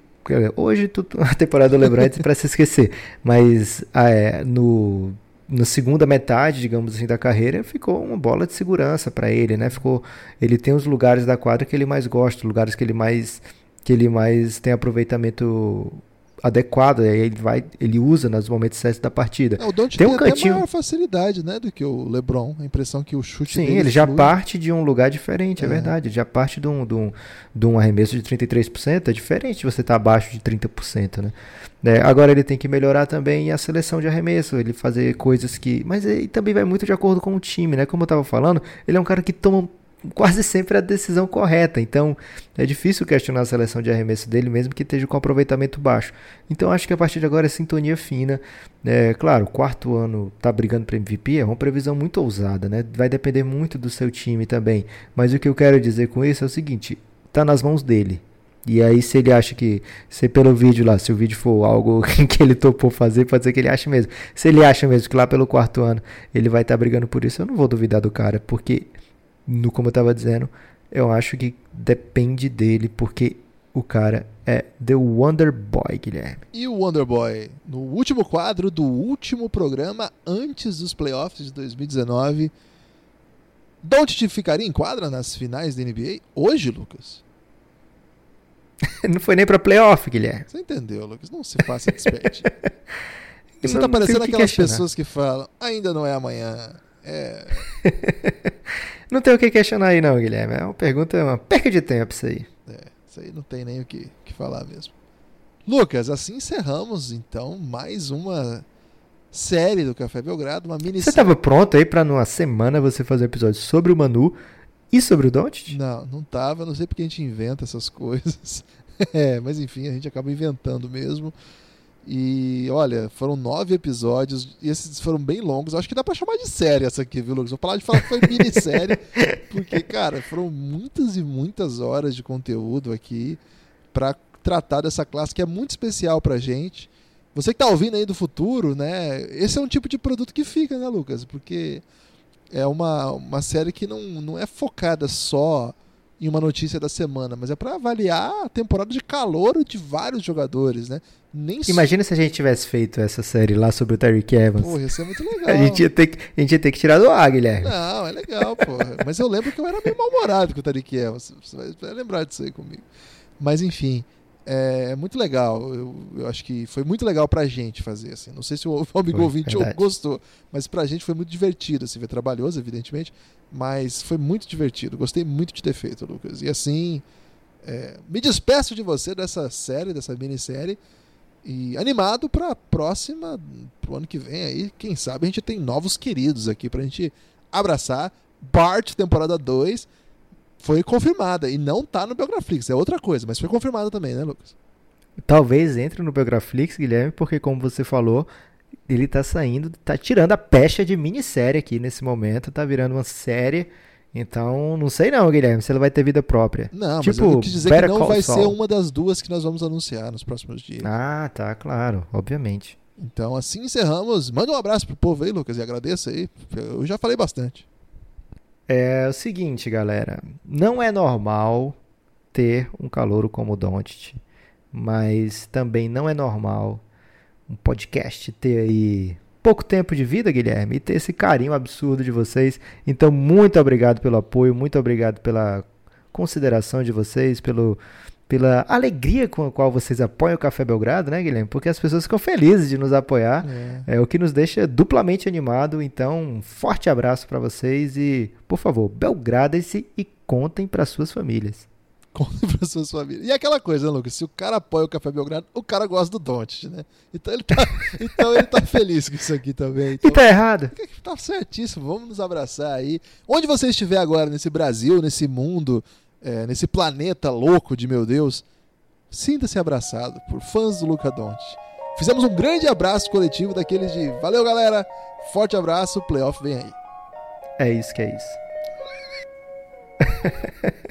hoje [LAUGHS] a temporada do LeBron é para se esquecer. Mas ah, é, no na segunda metade, digamos assim, da carreira, ficou uma bola de segurança para ele, né? Ficou, ele tem os lugares da quadra que ele mais gosta, lugares que ele mais que ele mais tem aproveitamento adequado, aí ele vai, ele usa nos momentos certos da partida. É, o Don't tem, tem um cantinho maior facilidade, né, do que o LeBron. A impressão que o chute Sim, ele já parte de um lugar diferente, é, é verdade. Ele já parte de um, de, um, de um arremesso de 33%, é diferente você estar tá abaixo de 30%, né? É, agora ele tem que melhorar também a seleção de arremesso, ele fazer coisas que. Mas ele também vai muito de acordo com o time, né? Como eu estava falando, ele é um cara que toma quase sempre a decisão correta. Então é difícil questionar a seleção de arremesso dele, mesmo que esteja com aproveitamento baixo. Então acho que a partir de agora é sintonia fina. É, claro, quarto ano tá brigando para MVP é uma previsão muito ousada, né? Vai depender muito do seu time também. Mas o que eu quero dizer com isso é o seguinte: tá nas mãos dele. E aí, se ele acha que, se pelo vídeo lá, se o vídeo for algo [LAUGHS] que ele topou fazer, pode ser que ele ache mesmo. Se ele acha mesmo que lá pelo quarto ano ele vai estar tá brigando por isso, eu não vou duvidar do cara, porque no como eu estava dizendo, eu acho que depende dele, porque o cara é The Wonder Boy, Guilherme. E o Wonder Boy, no último quadro do último programa antes dos playoffs de 2019, Don't ficaria em quadra nas finais da NBA hoje, Lucas? [LAUGHS] não foi nem pra playoff, Guilherme. Você entendeu, Lucas? Não se faça despede. [LAUGHS] Você não, tá parecendo aquelas pessoas que falam, ainda não é amanhã. É. [LAUGHS] não tem o que questionar aí, não, Guilherme. É uma pergunta, é uma perca de tempo isso aí. É, isso aí não tem nem o que, que falar mesmo. Lucas, assim encerramos então mais uma série do Café Belgrado, uma minissérie. Você estava pronto aí para numa semana você fazer um episódio sobre o Manu e sobre o Doncic? Não, não tava. Não sei porque a gente inventa essas [LAUGHS] coisas. é, mas enfim, a gente acaba inventando mesmo. E olha, foram nove episódios e esses foram bem longos. Acho que dá pra chamar de série essa aqui, viu, Lucas? Vou falar de falar que foi minissérie, [LAUGHS] porque, cara, foram muitas e muitas horas de conteúdo aqui para tratar dessa classe que é muito especial pra gente. Você que tá ouvindo aí do futuro, né? Esse é um tipo de produto que fica, né, Lucas? Porque é uma, uma série que não, não é focada só em uma notícia da semana, mas é para avaliar a temporada de calor de vários jogadores, né? Nem Imagina se a gente tivesse feito essa série lá sobre o Terry Evans. Porra, ia ser muito [LAUGHS] legal. a, gente ia ter que, a gente ia ter que tirar do ar, Guilherme. Não, é legal, porra. Mas eu lembro que eu era meio mal-humorado com o Terry Evans. Você vai lembrar disso aí comigo. Mas enfim, é, é muito legal. Eu, eu, acho que foi muito legal pra gente fazer assim. Não sei se o [LAUGHS] amigo foi, ouvinte verdade. gostou, mas pra gente foi muito divertido. Assim, foi trabalhoso, evidentemente, mas foi muito divertido. Gostei muito de ter feito, Lucas. E assim, é, me despeço de você dessa série, dessa minissérie. E animado para a próxima, pro ano que vem aí, quem sabe a gente tem novos queridos aqui pra gente abraçar. Bart, temporada 2, foi confirmada e não tá no Biograflix, é outra coisa, mas foi confirmada também, né, Lucas? Talvez entre no Biograflix, Guilherme, porque como você falou, ele tá saindo, tá tirando a pecha de minissérie aqui nesse momento, tá virando uma série. Então, não sei não, Guilherme, se ela vai ter vida própria. Não, tipo, mas eu quis dizer que não vai ser uma das duas que nós vamos anunciar nos próximos dias. Ah, tá, claro, obviamente. Então, assim encerramos. Manda um abraço pro povo aí, Lucas, e agradeça aí. Eu já falei bastante. É o seguinte, galera, não é normal ter um calouro como o Doncic, mas também não é normal um podcast ter aí pouco tempo de vida, Guilherme, e ter esse carinho absurdo de vocês. Então, muito obrigado pelo apoio, muito obrigado pela consideração de vocês, pelo pela alegria com a qual vocês apoiam o Café Belgrado, né, Guilherme? Porque as pessoas ficam felizes de nos apoiar. É. É o que nos deixa duplamente animado. Então, um forte abraço para vocês e, por favor, belgradem-se e contem para suas famílias. [LAUGHS] Conta pra suas famílias. E aquela coisa, né, Lucas? Se o cara apoia o Café Belgrado, o cara gosta do Doncic, né? Então ele tá, [LAUGHS] então ele tá feliz com isso aqui também. E Então, tá errado? Tá certíssimo, vamos nos abraçar aí. Onde você estiver agora, nesse Brasil, nesse mundo, é, nesse planeta louco de meu Deus, sinta-se abraçado por fãs do Luca Doncic. Fizemos um grande abraço coletivo daqueles de valeu galera, forte abraço, playoff vem aí. É isso que é isso. [LAUGHS]